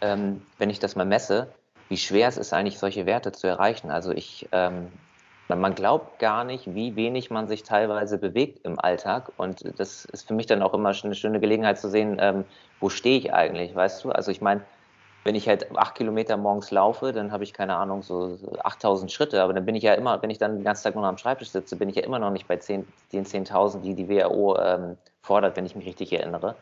ähm, wenn ich das mal messe, wie schwer es ist, eigentlich solche Werte zu erreichen. Also ich, ähm, man glaubt gar nicht, wie wenig man sich teilweise bewegt im Alltag. Und das ist für mich dann auch immer eine schöne Gelegenheit zu sehen, ähm, wo stehe ich eigentlich, weißt du? Also ich meine, wenn ich halt acht Kilometer morgens laufe, dann habe ich keine Ahnung, so 8000 Schritte. Aber dann bin ich ja immer, wenn ich dann den ganzen Tag nur am Schreibtisch sitze, bin ich ja immer noch nicht bei 10, den 10.000, die die WHO ähm, fordert, wenn ich mich richtig erinnere.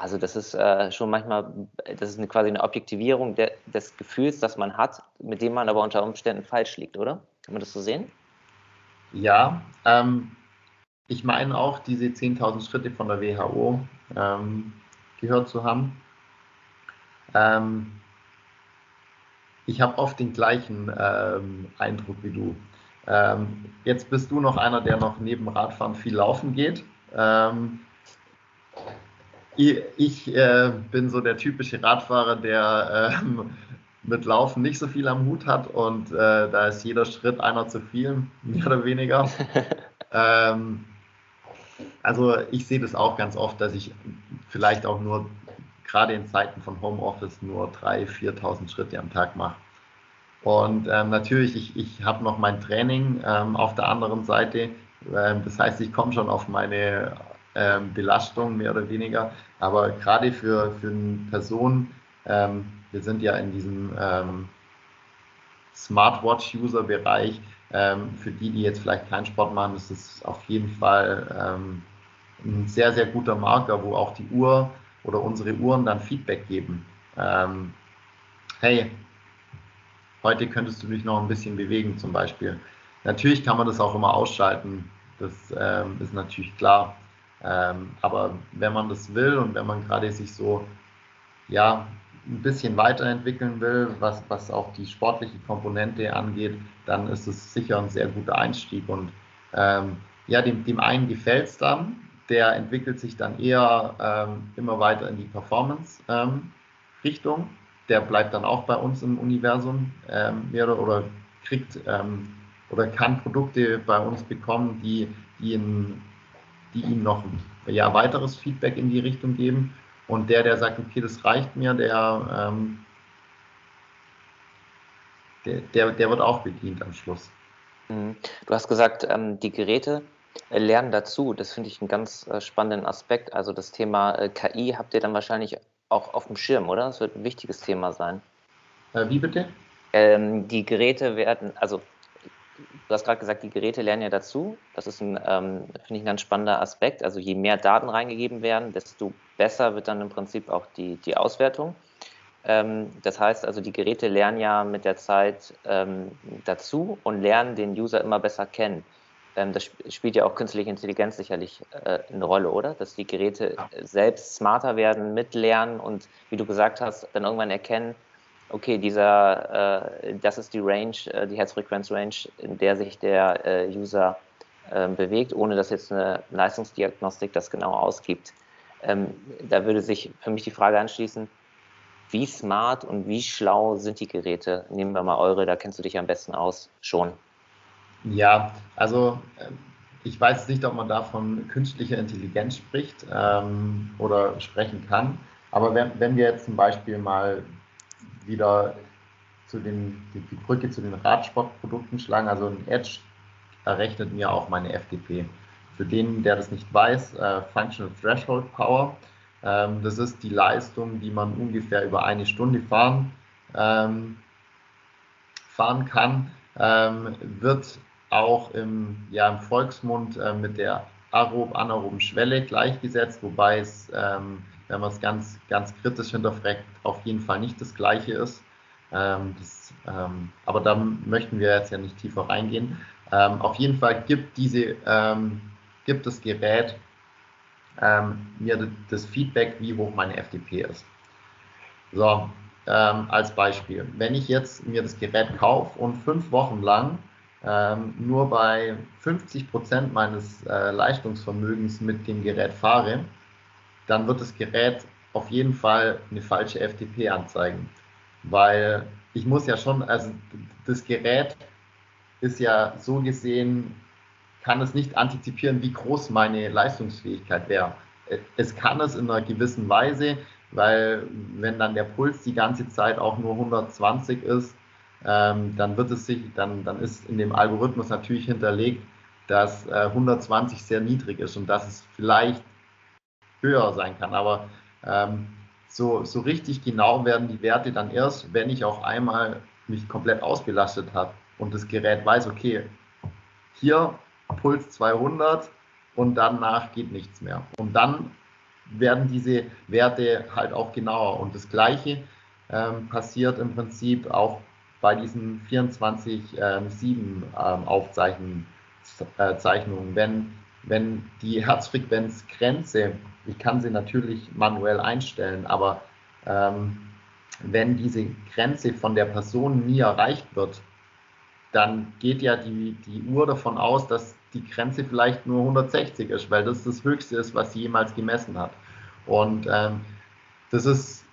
Also das ist äh, schon manchmal, das ist eine, quasi eine Objektivierung der, des Gefühls, das man hat, mit dem man aber unter Umständen falsch liegt, oder? Kann man das so sehen? Ja, ähm, ich meine auch, diese 10.000 Schritte von der WHO ähm, gehört zu haben. Ähm, ich habe oft den gleichen ähm, Eindruck wie du. Ähm, jetzt bist du noch einer, der noch neben Radfahren viel laufen geht. Ich, ich äh, bin so der typische Radfahrer, der ähm, mit Laufen nicht so viel am Hut hat und äh, da ist jeder Schritt einer zu viel, mehr oder weniger. [laughs] Ähm, also ich sehe das auch ganz oft, dass ich vielleicht auch nur gerade in Zeiten von Homeoffice nur 3.000, 4.000 Schritte am Tag mache. Und ähm, natürlich, ich, ich habe noch mein Training ähm, auf der anderen Seite. Ähm, das heißt, ich komme schon auf meine ähm, Belastung mehr oder weniger. Aber gerade für, für Person, ähm, wir sind ja in diesem ähm, Smartwatch-User-Bereich, für die, die jetzt vielleicht keinen Sport machen, ist es auf jeden Fall ein sehr, sehr guter Marker, wo auch die Uhr oder unsere Uhren dann Feedback geben. Ähm, hey, heute könntest du dich noch ein bisschen bewegen zum Beispiel. Natürlich kann man das auch immer ausschalten, das ähm, ist natürlich klar. Ähm, aber wenn man das will und wenn man gerade sich so ja, ein bisschen weiterentwickeln will, was, was auch die sportliche Komponente angeht, dann ist es sicher ein sehr guter Einstieg. Und ähm, ja, dem, dem einen gefällt es dann, der entwickelt sich dann eher ähm, immer weiter in die Performance-Richtung. Ähm, der bleibt dann auch bei uns im Universum ähm, oder, oder kriegt ähm, oder kann Produkte bei uns bekommen, die, die, in, die ihm noch ja, weiteres Feedback in die Richtung geben. Und der, der sagt, okay, das reicht mir, der, ähm, der, der, der, wird auch bedient am Schluss. Mhm. Du hast gesagt, ähm, die Geräte Lernen dazu, das finde ich einen ganz äh, spannenden Aspekt. Also das Thema äh, KI habt ihr dann wahrscheinlich auch auf dem Schirm, oder? Das wird ein wichtiges Thema sein. Äh, wie bitte? Ähm, die Geräte werden, also du hast gerade gesagt, die Geräte lernen ja dazu. Das ist ein, ähm, finde ich, ein ganz spannender Aspekt. Also je mehr Daten reingegeben werden, desto besser wird dann im Prinzip auch die, die Auswertung. Ähm, das heißt also, die Geräte lernen ja mit der Zeit ähm, dazu und lernen den User immer besser kennen. Ähm, das spielt ja auch künstliche Intelligenz sicherlich äh, eine Rolle, oder? Dass die Geräte ja. selbst smarter werden, mitlernen und, wie du gesagt hast, dann irgendwann erkennen, okay, dieser, äh, das ist die Range, äh, die Herzfrequenz-Range, in der sich der äh, User ähm, bewegt, ohne dass jetzt eine Leistungsdiagnostik das genau ausgibt. Ähm, da würde sich für mich die Frage anschließen, wie smart und wie schlau sind die Geräte? Nehmen wir mal eure, da kennst du dich am besten aus, schon. Ja, also ähm, ich weiß nicht, ob man da von künstlicher Intelligenz spricht ähm, oder sprechen kann. Aber wenn, wenn wir jetzt zum Beispiel mal wieder zu den, die, die Brücke zu den Radsportprodukten schlagen, also ein Edge errechnet mir auch meine FDP. Für den, der das nicht weiß, äh, Functional Threshold Power, ähm, das ist die Leistung, die man ungefähr über eine Stunde fahren, ähm, fahren kann, ähm, wird auch im, ja, im Volksmund äh, mit der aerob-anaeroben Schwelle gleichgesetzt, wobei es, ähm, wenn man es ganz, ganz kritisch hinterfragt, auf jeden Fall nicht das gleiche ist. Ähm, das, ähm, aber da möchten wir jetzt ja nicht tiefer reingehen. Ähm, auf jeden Fall gibt, diese, ähm, gibt das Gerät ähm, mir das Feedback, wie hoch meine FDP ist. So, als Beispiel, wenn ich jetzt mir das Gerät kaufe und fünf Wochen lang ähm, nur bei 50 Prozent meines äh, Leistungsvermögens mit dem Gerät fahre, dann wird das Gerät auf jeden Fall eine falsche FTP anzeigen. Weil ich muss ja schon, also das Gerät ist ja so gesehen, kann es nicht antizipieren, wie groß meine Leistungsfähigkeit wäre. Es kann es in einer gewissen Weise, weil wenn dann der Puls die ganze Zeit auch nur 120 ist, ähm, dann wird es sich, dann, dann ist in dem Algorithmus natürlich hinterlegt, dass äh, 120 sehr niedrig ist und dass es vielleicht höher sein kann. Aber ähm, so, so richtig genau werden die Werte dann erst, wenn ich auch einmal mich komplett ausbelastet habe und das Gerät weiß, okay, hier Puls 200 und danach geht nichts mehr. Und dann werden diese Werte halt auch genauer. Und das Gleiche ähm, passiert im Prinzip auch bei diesen 24-7 ähm, ähm, Aufzeichnungen. Äh, wenn, wenn die Herzfrequenzgrenze, ich kann sie natürlich manuell einstellen, aber ähm, wenn diese Grenze von der Person nie erreicht wird, dann geht ja die, die Uhr davon aus, dass die Grenze vielleicht nur 160 ist, weil das das Höchste ist, was sie jemals gemessen hat. Und ähm, das ist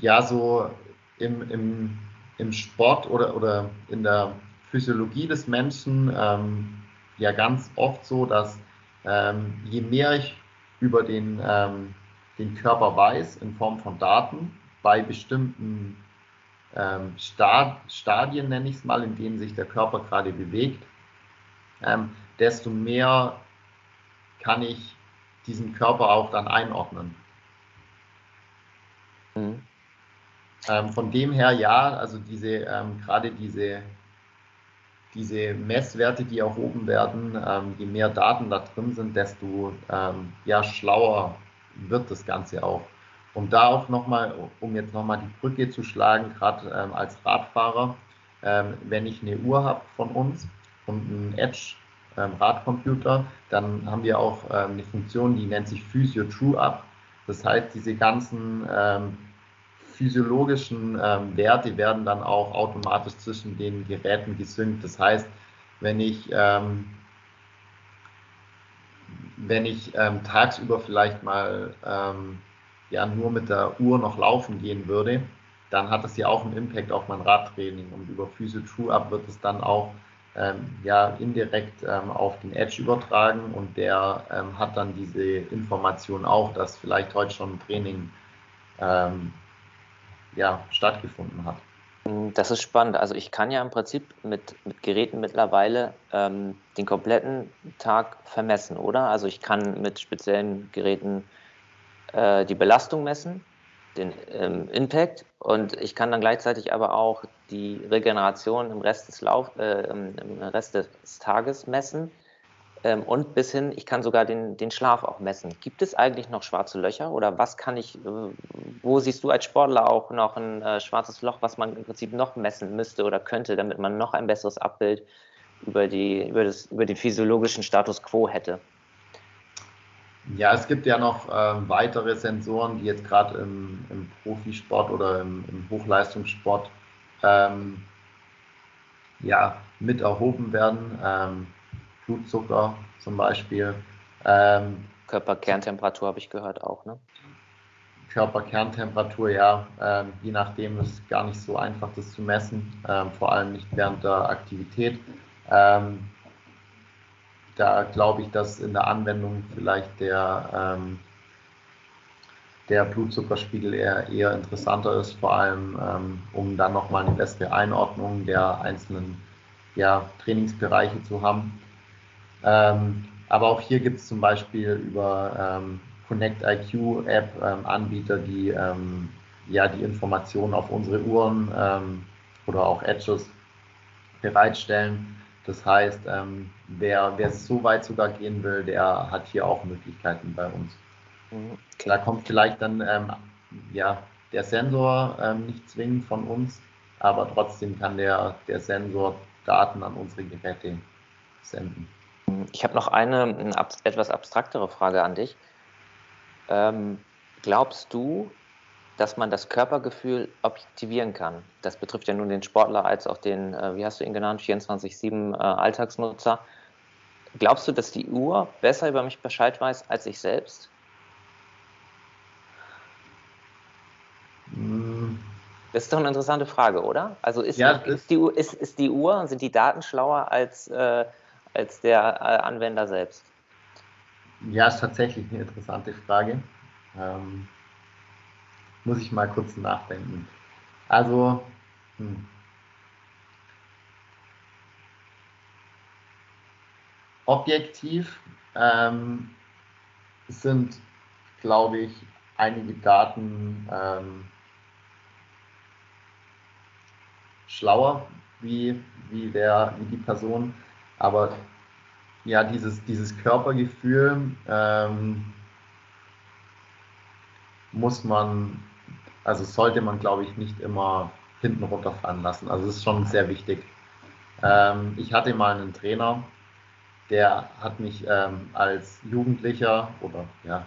ja so im, im, im Sport oder, oder in der Physiologie des Menschen ähm, ja ganz oft so, dass ähm, je mehr ich über den, ähm, den Körper weiß in Form von Daten bei bestimmten ähm, Stadien, nenne ich es mal, in denen sich der Körper gerade bewegt, ähm, desto mehr kann ich diesen Körper auch dann einordnen. Mhm. Ähm, von dem her ja, also diese ähm, gerade diese diese Messwerte, die erhoben werden, ähm, je mehr Daten da drin sind, desto ähm, ja, schlauer wird das Ganze auch. Und da auch nochmal, um jetzt nochmal die Brücke zu schlagen, gerade ähm, als Radfahrer, ähm, wenn ich eine Uhr habe von uns und einen Edge ähm, dann haben wir auch ähm, eine Funktion, die nennt sich Physio True Up. Das heißt, diese ganzen physiologischen ähm, Werte werden dann auch automatisch zwischen den Geräten gesynkt. Das heißt, wenn ich, ähm, wenn ich ähm, tagsüber vielleicht mal ja nur mit der Uhr noch laufen gehen würde, dann hat das ja auch einen Impact auf mein Radtraining und über Physio True Up wird es dann auch ähm, ja indirekt ähm, auf den Edge übertragen und der ähm, hat dann diese Information auch, dass vielleicht heute schon ein Training ähm, ja, stattgefunden hat. Das ist spannend. Also ich kann ja im Prinzip mit, mit Geräten mittlerweile ähm, den kompletten Tag vermessen, oder? Also ich kann mit speziellen Geräten äh, die Belastung messen, den ähm, Impact und ich kann dann gleichzeitig aber auch die Regeneration im Rest des, Lauf, äh, im Rest des Tages messen ähm, und bis hin, ich kann sogar den, den Schlaf auch messen. Gibt es eigentlich noch schwarze Löcher oder was kann ich, äh, wo siehst du als Sportler auch noch ein äh, schwarzes Loch, was man im Prinzip noch messen müsste oder könnte, damit man noch ein besseres Abbild über, die, über, das, über den physiologischen Status quo hätte? Ja, es gibt ja noch äh, weitere Sensoren, die jetzt gerade im, im, Profisport oder im, im Hochleistungssport ähm, ja, mit erhoben werden. Ähm, Blutzucker zum Beispiel. Ähm, Körperkerntemperatur habe ich gehört auch, ne? Körperkerntemperatur, ja, ähm, je nachdem ist gar nicht so einfach, das zu messen, ähm, vor allem nicht während der Aktivität. Ähm, da glaube ich, dass in der Anwendung vielleicht der, ähm, der Blutzuckerspiegel eher, eher interessanter ist, vor allem ähm, um dann nochmal eine bessere Einordnung der einzelnen ja, Trainingsbereiche zu haben. Ähm, aber auch hier gibt es zum Beispiel über ähm, Connect IQ App ähm, Anbieter, die ähm, ja die Informationen auf unsere Uhren ähm, oder auch Edges bereitstellen. Das heißt, ähm, wer, wer so weit sogar gehen will, der hat hier auch Möglichkeiten bei uns. Mhm, okay. Da kommt vielleicht dann ja, der Sensor nicht zwingend von uns, aber trotzdem kann der, der Sensor Daten an unsere Geräte senden. Ich habe noch eine etwas abstraktere Frage an dich. Ähm, glaubst du, dass man das Körpergefühl objektivieren kann. Das betrifft ja nun den Sportler als auch den, äh, wie hast du ihn genannt, 24-7 äh, Alltagsnutzer. Glaubst du, dass die Uhr besser über mich Bescheid weiß als ich selbst? Hm. Das ist doch eine interessante Frage, oder? Also ist, ja, ist, die, Uhr, ist, ist die Uhr, sind die Daten schlauer als, äh, als der äh, Anwender selbst? Ja, ist tatsächlich eine interessante Frage. Ähm, muss ich mal kurz nachdenken. Also, hm. objektiv ähm, sind, glaube ich, einige Daten ähm, schlauer wie, wie, der, wie die Person, aber ja, dieses, dieses Körpergefühl ähm, muss man, also sollte man, glaube ich, nicht immer hinten runterfallen lassen. Also es ist schon sehr wichtig. Ähm, ich hatte mal einen Trainer, der hat mich ähm, als Jugendlicher oder ja,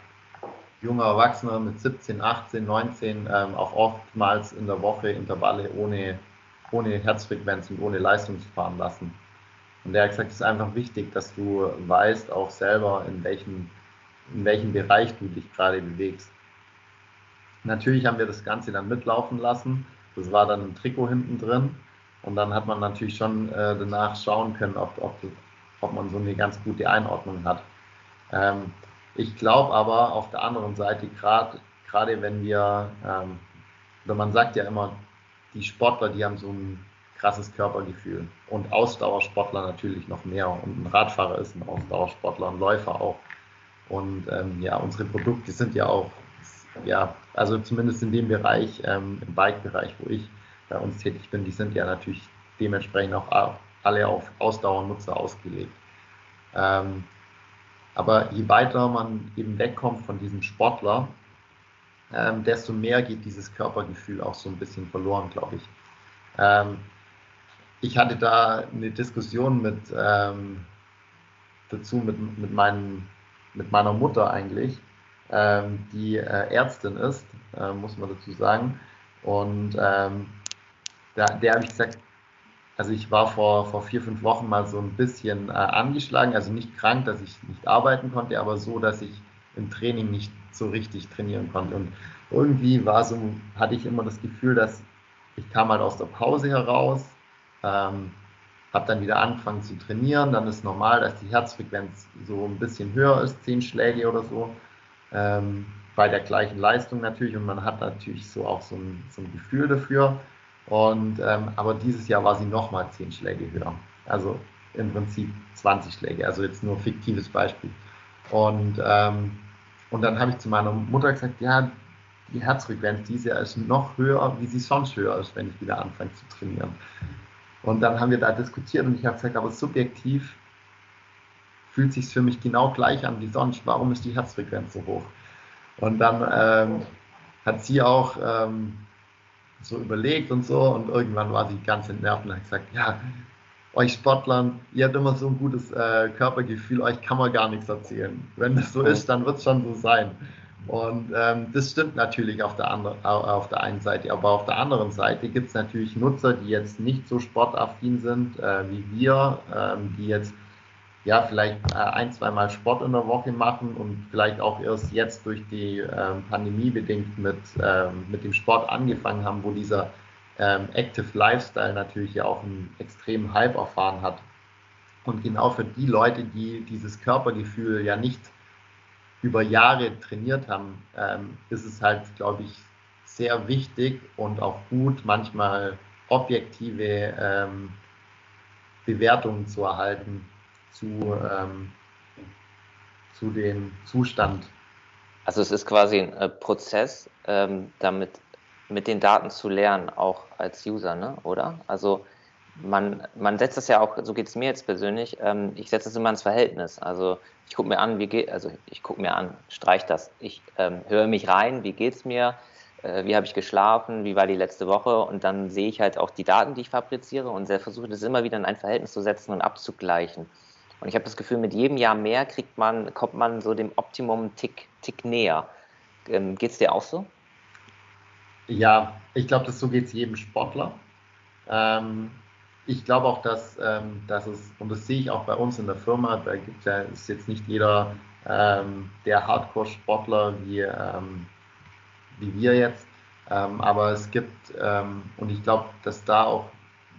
junger Erwachsener mit 17, 18, 19 ähm, auch oftmals in der Woche Intervalle ohne, ohne Herzfrequenz und ohne Leistung fahren lassen. Und der hat gesagt, es ist einfach wichtig, dass du weißt auch selber, in welchem, in welchem Bereich du dich gerade bewegst. Natürlich haben wir das Ganze dann mitlaufen lassen. Das war dann ein Trikot hinten drin. Und dann hat man natürlich schon äh, danach schauen können, ob, ob, ob man so eine ganz gute Einordnung hat. Ähm, ich glaube aber auf der anderen Seite, gerade wenn wir, ähm, oder man sagt ja immer, die Sportler, die haben so ein krasses Körpergefühl und Ausdauersportler natürlich noch mehr und ein Radfahrer ist ein Ausdauersportler, ein Läufer auch. Und ähm, ja, unsere Produkte sind ja auch, ja, also zumindest in dem Bereich, ähm, im Bike-Bereich, wo ich bei uns tätig bin, die sind ja natürlich dementsprechend auch alle auf Ausdauernutzer ausgelegt. Ähm, aber je weiter man eben wegkommt von diesem Sportler, ähm, desto mehr geht dieses Körpergefühl auch so ein bisschen verloren, glaube ich. Ähm, ich hatte da eine Diskussion mit ähm, dazu mit, mit, meinen, mit meiner Mutter eigentlich, ähm, die äh, Ärztin ist, äh, muss man dazu sagen. Und ähm, da, der habe ich gesagt, also ich war vor, vor vier, fünf Wochen mal so ein bisschen äh, angeschlagen, also nicht krank, dass ich nicht arbeiten konnte, aber so, dass ich im Training nicht so richtig trainieren konnte. Und irgendwie war so, hatte ich immer das Gefühl, dass ich kam halt aus der Pause heraus, ähm, habe dann wieder angefangen zu trainieren, dann ist normal, dass die Herzfrequenz so ein bisschen höher ist, zehn Schläge oder so, ähm, bei der gleichen Leistung natürlich und man hat natürlich so auch so ein, so ein Gefühl dafür. Und, ähm, aber dieses Jahr war sie nochmal 10 Schläge höher. Also im Prinzip 20 Schläge, also jetzt nur fiktives Beispiel. Und, ähm, und dann habe ich zu meiner Mutter gesagt, ja, die Herzfrequenz dieses Jahr ist noch höher, wie sie sonst höher ist, wenn ich wieder anfange zu trainieren. Und dann haben wir da diskutiert und ich habe gesagt, aber subjektiv fühlt sich für mich genau gleich an wie sonst. Warum ist die Herzfrequenz so hoch? Und dann ähm, hat sie auch ähm, so überlegt und so und irgendwann war sie ganz entnervt und hat gesagt, ja, euch Sportlern, ihr habt immer so ein gutes äh, Körpergefühl, euch kann man gar nichts erzählen. Wenn das so ist, dann wird es schon so sein. Und ähm, das stimmt natürlich auf der, andre, auf der einen Seite, aber auf der anderen Seite gibt es natürlich Nutzer, die jetzt nicht so sportaffin sind äh, wie wir, ähm, die jetzt ja, vielleicht äh, ein, zweimal Sport in der Woche machen und vielleicht auch erst jetzt durch die ähm, Pandemie bedingt mit, ähm, mit dem Sport angefangen haben, wo dieser ähm, Active Lifestyle natürlich ja auch einen extremen Hype erfahren hat. Und genau für die Leute, die dieses Körpergefühl ja nicht über Jahre trainiert haben, ähm, ist es halt, glaube ich, sehr wichtig und auch gut, manchmal objektive ähm, Bewertungen zu erhalten zu, ähm, zu dem Zustand. Also es ist quasi ein äh, Prozess, ähm, damit mit den Daten zu lernen, auch als User, ne? oder? Also man, man setzt das ja auch, so geht es mir jetzt persönlich, ähm, ich setze es immer ins Verhältnis. Also ich gucke mir an, wie geht, also ich gucke mir an, streich das. Ich ähm, höre mich rein, wie geht es mir, äh, wie habe ich geschlafen, wie war die letzte Woche und dann sehe ich halt auch die Daten, die ich fabriziere und versuche das immer wieder in ein Verhältnis zu setzen und abzugleichen. Und ich habe das Gefühl, mit jedem Jahr mehr kriegt man, kommt man so dem Optimum Tick, Tick näher. Ähm, es dir auch so? Ja, ich glaube, das so geht es jedem Sportler. Ähm, ich glaube auch, dass, ähm, dass es, und das sehe ich auch bei uns in der Firma, da gibt ja, ist jetzt nicht jeder ähm, der Hardcore-Sportler wie, ähm, wie wir jetzt, ähm, aber es gibt, ähm, und ich glaube, dass da auch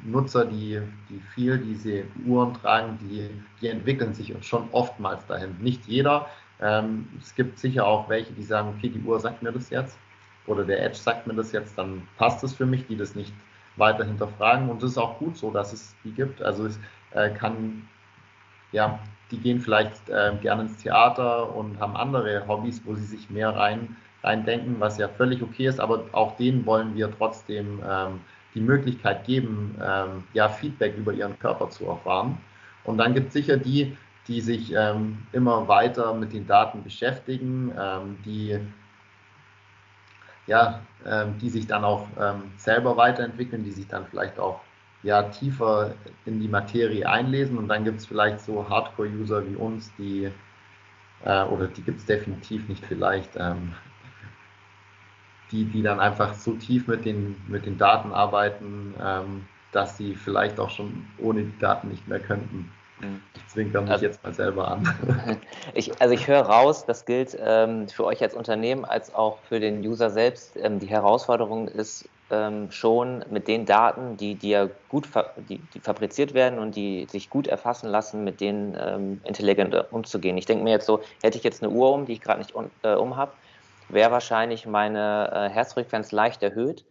Nutzer, die, die viel diese Uhren tragen, die, die entwickeln sich schon oftmals dahin. Nicht jeder. Ähm, es gibt sicher auch welche, die sagen, okay, die Uhr sagt mir das jetzt oder der Edge sagt mir das jetzt, dann passt es für mich, die das nicht weiter hinterfragen. Und das ist auch gut so, dass es die gibt. Also es äh, kann, ja, die gehen vielleicht äh, gerne ins Theater und haben andere Hobbys, wo sie sich mehr rein, reindenken, was ja völlig okay ist, aber auch denen wollen wir trotzdem ähm, die Möglichkeit geben, ähm, ja, Feedback über ihren Körper zu erfahren. Und dann gibt es sicher die, die sich ähm, immer weiter mit den Daten beschäftigen, ähm, die, ja, ähm, die sich dann auch ähm, selber weiterentwickeln, die sich dann vielleicht auch ja, tiefer in die Materie einlesen. Und dann gibt es vielleicht so Hardcore-User wie uns, die, äh, oder die gibt es definitiv nicht vielleicht, ähm, die, die dann einfach so tief mit den, mit den Daten arbeiten, ähm, dass sie vielleicht auch schon ohne die Daten nicht mehr könnten. Mhm. Ich zwinker mich also, jetzt mal selber an. [laughs] Ich, also ich höre raus, das gilt ähm, für euch als Unternehmen als auch für den User selbst. Ähm, die Herausforderung ist ähm, schon mit den Daten, die, die ja gut die, die fabriziert werden und die sich gut erfassen lassen, mit denen ähm, intelligent umzugehen. Ich denke mir jetzt so, hätte ich jetzt eine Uhr um, die ich gerade nicht um, äh, um habe, wäre wahrscheinlich meine äh, Herzfrequenz leicht erhöht.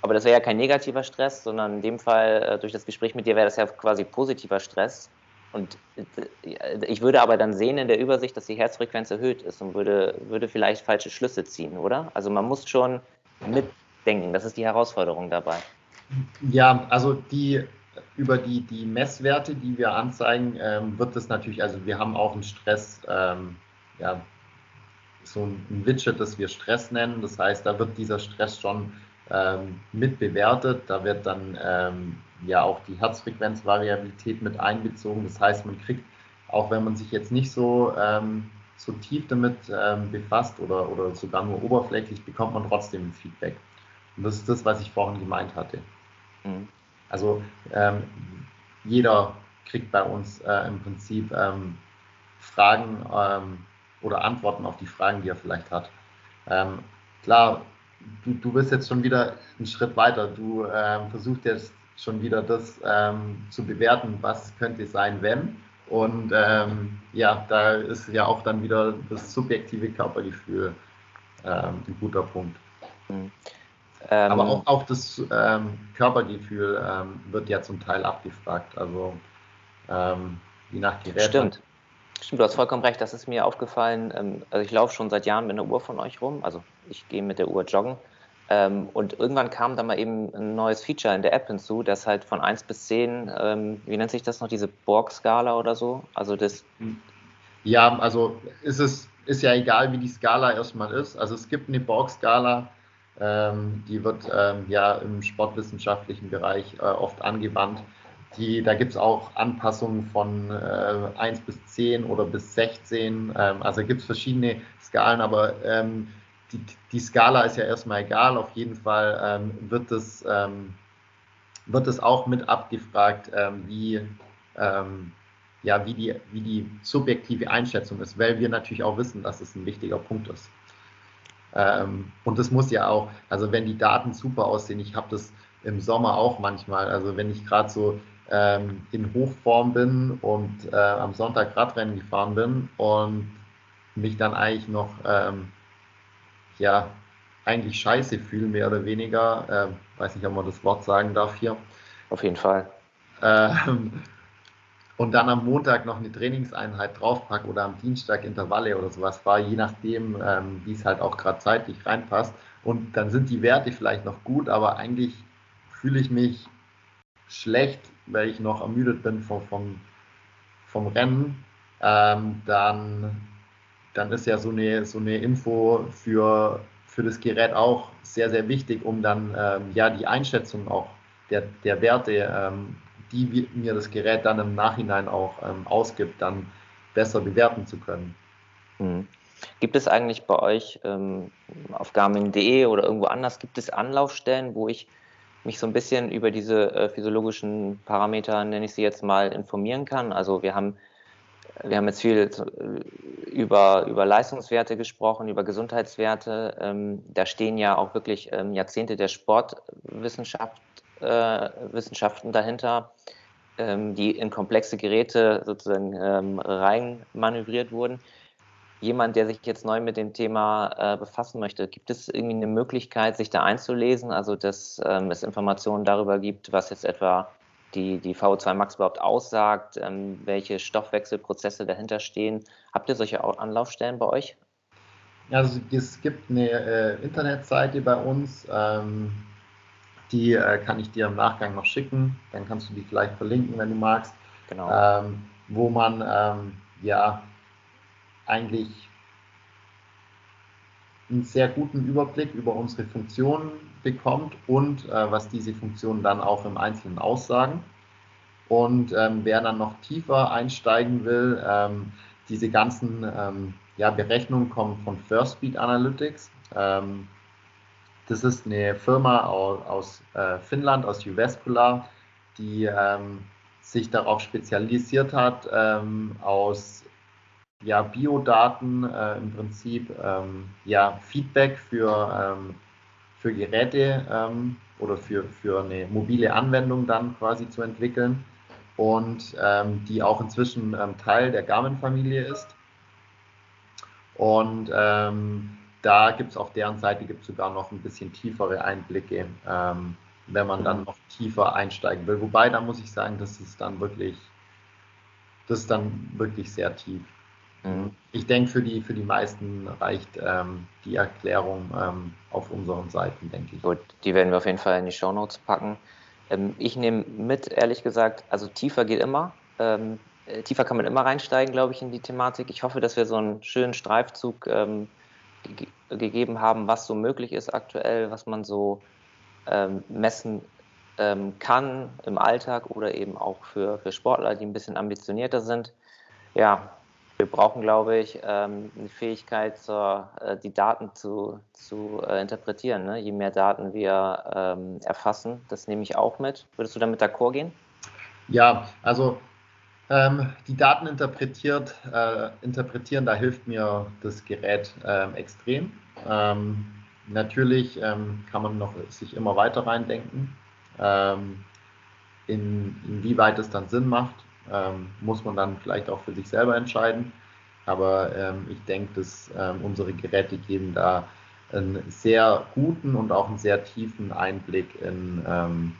Aber das wäre ja kein negativer Stress, sondern in dem Fall äh, durch das Gespräch mit dir wäre das ja quasi positiver Stress. Und äh, ich würde aber dann sehen in der Übersicht, dass die Herzfrequenz erhöht ist und würde, würde vielleicht falsche Schlüsse ziehen, oder? Also man muss schon mitdenken. Das ist die Herausforderung dabei. Ja, also die über die, die Messwerte, die wir anzeigen, ähm, wird es natürlich, also wir haben auch einen Stress, ähm, ja, so ein Widget, das wir Stress nennen. Das heißt, da wird dieser Stress schon ähm, mit bewertet. Da wird dann ähm, ja auch die Herzfrequenzvariabilität mit einbezogen. Das heißt, man kriegt, auch wenn man sich jetzt nicht so, ähm, so tief damit ähm, befasst oder, oder sogar nur oberflächlich, bekommt man trotzdem ein Feedback. Und das ist das, was ich vorhin gemeint hatte. Mhm. Also ähm, jeder kriegt bei uns äh, im Prinzip ähm, Fragen oder Antworten auf die Fragen, die er vielleicht hat. Klar, du, du bist jetzt schon wieder einen Schritt weiter. Du ähm, versuchst jetzt schon wieder das ähm, zu bewerten, was könnte sein, wenn. Und ähm, ja, da ist ja auch dann wieder das subjektive Körpergefühl ähm, ein guter Punkt. Mhm. Aber auch, auch das ähm, Körpergefühl wird ja zum Teil abgefragt. Also je nach Gerät. Stimmt. Stimmt, du hast vollkommen recht. Das ist mir aufgefallen. Ähm, also ich laufe schon seit Jahren mit einer Uhr von euch rum. Also ich gehe mit der Uhr joggen. Ähm, und irgendwann kam da mal eben ein neues Feature in der App hinzu, das halt von 1 bis 10, ähm, wie nennt sich das noch, diese Borg-Skala oder so? Also das. Ja, also ist es ist ja egal, wie die Skala erstmal ist. Also es gibt eine Borg-Skala, die wird ja im sportwissenschaftlichen Bereich äh, oft angewandt. Die, da gibt es auch Anpassungen von äh, 1 bis 10 oder bis 16. Ähm, also gibt es verschiedene Skalen, aber ähm, die, die, Skala ist ja erstmal egal. Auf jeden Fall ähm, wird, es, ähm, wird es auch mit abgefragt, ähm, wie, ähm, ja, wie, die, wie die subjektive Einschätzung ist, weil wir natürlich auch wissen, dass es ein wichtiger Punkt ist. und das muss ja auch, also wenn die Daten super aussehen, ich habe das im Sommer auch manchmal, also wenn ich gerade so ähm, in Hochform bin und äh, am Sonntag Radrennen gefahren bin und mich dann eigentlich noch, ähm, ja, eigentlich scheiße fühle, mehr oder weniger. Äh, weiß nicht, ob man das Wort sagen darf hier. Auf jeden Fall. Ähm, und dann am Montag noch eine Trainingseinheit draufpacke oder am Dienstag Intervalle oder sowas war, je nachdem, ähm, wie es halt auch gerade zeitlich reinpasst. Und dann sind die Werte vielleicht noch gut, aber eigentlich fühle ich mich schlecht, weil ich noch ermüdet bin vom, vom, vom Rennen, ähm, dann, dann ist ja so eine, so eine Info für, für das Gerät auch sehr, sehr wichtig, um dann ähm, ja die Einschätzung auch der, der Werte, ähm, die mir das Gerät dann im Nachhinein auch ähm, ausgibt, dann besser bewerten zu können. Mhm. Gibt es eigentlich bei euch ähm, auf Garmin.de oder irgendwo anders, gibt es Anlaufstellen, wo ich mich so ein bisschen über diese äh, physiologischen Parameter, nenne ich sie jetzt mal, informieren kann? Also wir haben, wir haben jetzt viel äh, über, über Leistungswerte gesprochen, über Gesundheitswerte. Ähm, da stehen ja auch wirklich ähm, Jahrzehnte der Sportwissenschaft, äh, dahinter, ähm, die in komplexe Geräte sozusagen ähm, rein manövriert wurden jemand, der sich jetzt neu mit dem Thema äh, befassen möchte, gibt es irgendwie eine Möglichkeit, sich da einzulesen? Also, dass ähm, es Informationen darüber gibt, was jetzt etwa die, die VO2 Max überhaupt aussagt, ähm, welche Stoffwechselprozesse dahinter stehen. Habt ihr solche Anlaufstellen bei euch? Also es gibt eine äh, Internetseite bei uns, ähm, die äh, kann ich dir im Nachgang noch schicken. Dann kannst du die vielleicht verlinken, wenn du magst. Genau. Ähm, wo man ähm, ja eigentlich einen sehr guten Überblick über unsere Funktionen bekommt und äh, was diese Funktionen dann auch im Einzelnen aussagen. Und ähm, wer dann noch tiefer einsteigen will, ähm, diese ganzen ähm, ja, Berechnungen kommen von First Speed Analytics. Ähm, das ist eine Firma aus, äh, Finnland, aus Juvescula, die ähm, sich darauf spezialisiert hat, ähm, aus ja, Biodaten äh, im Prinzip ähm, ja, Feedback für, ähm, für Geräte ähm, oder für, für eine mobile Anwendung dann quasi zu entwickeln und ähm, die auch inzwischen ähm, Teil der Garmin-Familie ist. Und ähm, da gibt es auf deren Seite gibt sogar noch ein bisschen tiefere Einblicke, wenn man dann mhm. noch tiefer einsteigen will. Wobei, da muss ich sagen, das ist dann wirklich, das ist dann wirklich sehr tief. Mhm. Ich denke, für die, für die meisten reicht ähm, die Erklärung ähm, auf unseren Seiten, denke ich. Gut, die werden wir auf jeden Fall in die Show Notes packen. Ähm, ich nehme mit, ehrlich gesagt, also tiefer geht immer. Ähm, äh, tiefer kann man immer reinsteigen, glaube ich, in die Thematik. Ich hoffe, dass wir so einen schönen Streifzug ähm, ge gegeben haben, was so möglich ist aktuell, was man so ähm, messen kann im Alltag oder eben auch für, für Sportler, die ein bisschen ambitionierter sind. Ja, wir brauchen, glaube ich, ähm, eine Fähigkeit, äh, die Daten zu, zu äh, interpretieren. Ne? Je mehr Daten wir ähm, erfassen, das nehme ich auch mit. Würdest du damit d'accord gehen? Ja, also ähm, die Daten interpretiert, äh, interpretieren, da hilft mir das Gerät extrem. Natürlich kann man noch sich immer weiter reindenken, in, inwieweit es dann Sinn macht ähm, muss man dann vielleicht auch für sich selber entscheiden. Aber ähm, ich denke, dass ähm, unsere Geräte geben da einen sehr guten und auch einen sehr tiefen Einblick in, ähm,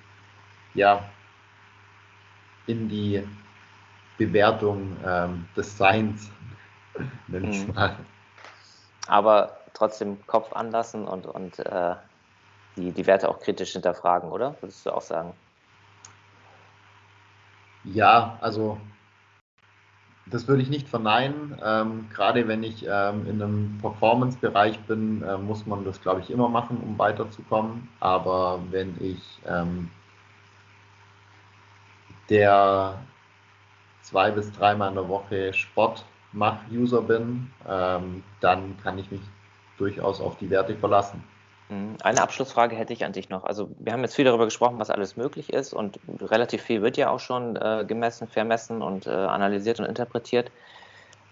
ja, in die Bewertung ähm, des Seins, [laughs] nenne ich mhm. mal. Aber trotzdem Kopf anlassen und, und äh, die, die Werte auch kritisch hinterfragen, oder? Würdest du auch sagen? Ja, also das würde ich nicht verneinen. Ähm, gerade wenn ich ähm, in einem Performance-Bereich bin, äh, muss man das, glaube ich, immer machen, um weiterzukommen. Aber wenn ich ähm, der zwei bis dreimal in der Woche Sport mach User bin, ähm, dann kann ich mich durchaus auf die Werte verlassen. Mhm. Eine Abschlussfrage hätte ich an dich noch. Also wir haben jetzt viel darüber gesprochen, was alles möglich ist und relativ viel wird ja auch schon äh, gemessen, vermessen und äh, analysiert und interpretiert.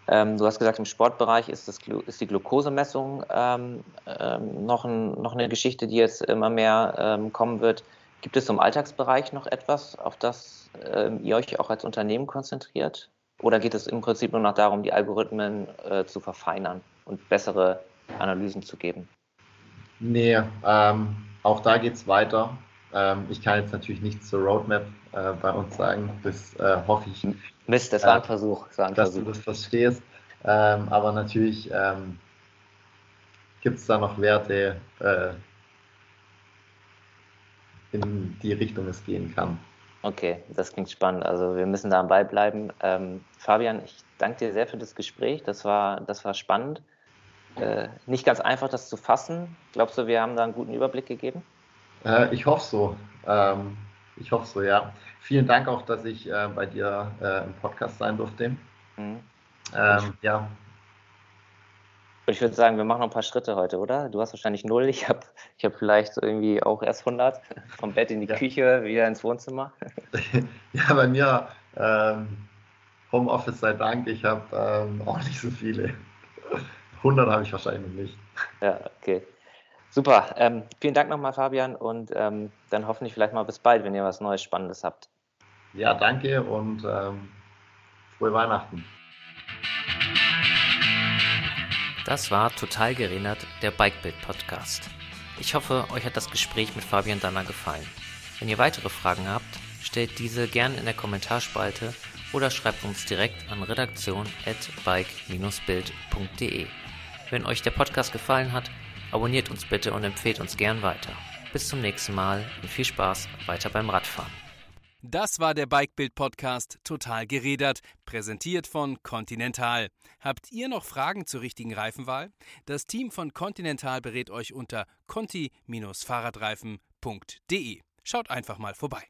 Ähm, du hast gesagt, im Sportbereich ist, das, ist die Glukosemessung ähm, ähm, noch, ein, noch, eine Geschichte, die jetzt immer mehr ähm, kommen wird. Gibt es im Alltagsbereich noch etwas, auf das ähm, ihr euch auch als Unternehmen konzentriert? Oder geht es im Prinzip nur noch darum, die Algorithmen äh, zu verfeinern und bessere Analysen zu geben? Nee, ähm, auch da geht es weiter. Ähm, ich kann jetzt natürlich nichts zur Roadmap äh, bei uns sagen. Das äh, hoffe ich. Mist, das war ein äh, Versuch. War ein dass Versuch. du das verstehst. Ähm, aber natürlich ähm, gibt es da noch Werte, äh, in die Richtung es gehen kann. Okay, das klingt spannend. Also wir müssen da am Ball bleiben. Ähm, Fabian, ich danke dir sehr für das Gespräch. Das war, das war spannend äh, nicht ganz einfach, das zu fassen. Glaubst du, wir haben da einen guten Überblick gegeben? Äh, ich hoffe so. Ähm, ich hoffe so, ja. Vielen Dank auch, dass ich äh, bei dir äh, im Podcast sein durfte. Mhm. Ähm, ja. Ich würde sagen, wir machen noch ein paar Schritte heute, oder? Du hast wahrscheinlich null. Ich habe ich hab vielleicht irgendwie auch erst 100. Vom Bett in die ja. Küche, wieder ins Wohnzimmer. [laughs] ja, bei mir ähm, Homeoffice sei Dank. Ich habe ähm, auch nicht so viele. 100 habe ich wahrscheinlich nicht. Ja, okay. Super. Ähm, vielen Dank nochmal, Fabian. Und ähm, dann hoffentlich vielleicht mal bis bald, wenn ihr was Neues, Spannendes habt. Ja, danke und ähm, frohe Weihnachten. Das war Total Gerendert, der Bikebild Podcast. Ich hoffe, euch hat das Gespräch mit Fabian Danner gefallen. Wenn ihr weitere Fragen habt, stellt diese gerne in der Kommentarspalte oder schreibt uns direkt an redaktion@bike-bild.de. Wenn euch der Podcast gefallen hat, abonniert uns bitte und empfehlt uns gern weiter. Bis zum nächsten Mal und viel Spaß weiter beim Radfahren. Das war der Bikebild Podcast Total gerädert, präsentiert von Continental. Habt ihr noch Fragen zur richtigen Reifenwahl? Das Team von Continental berät euch unter conti-fahrradreifen.de. Schaut einfach mal vorbei.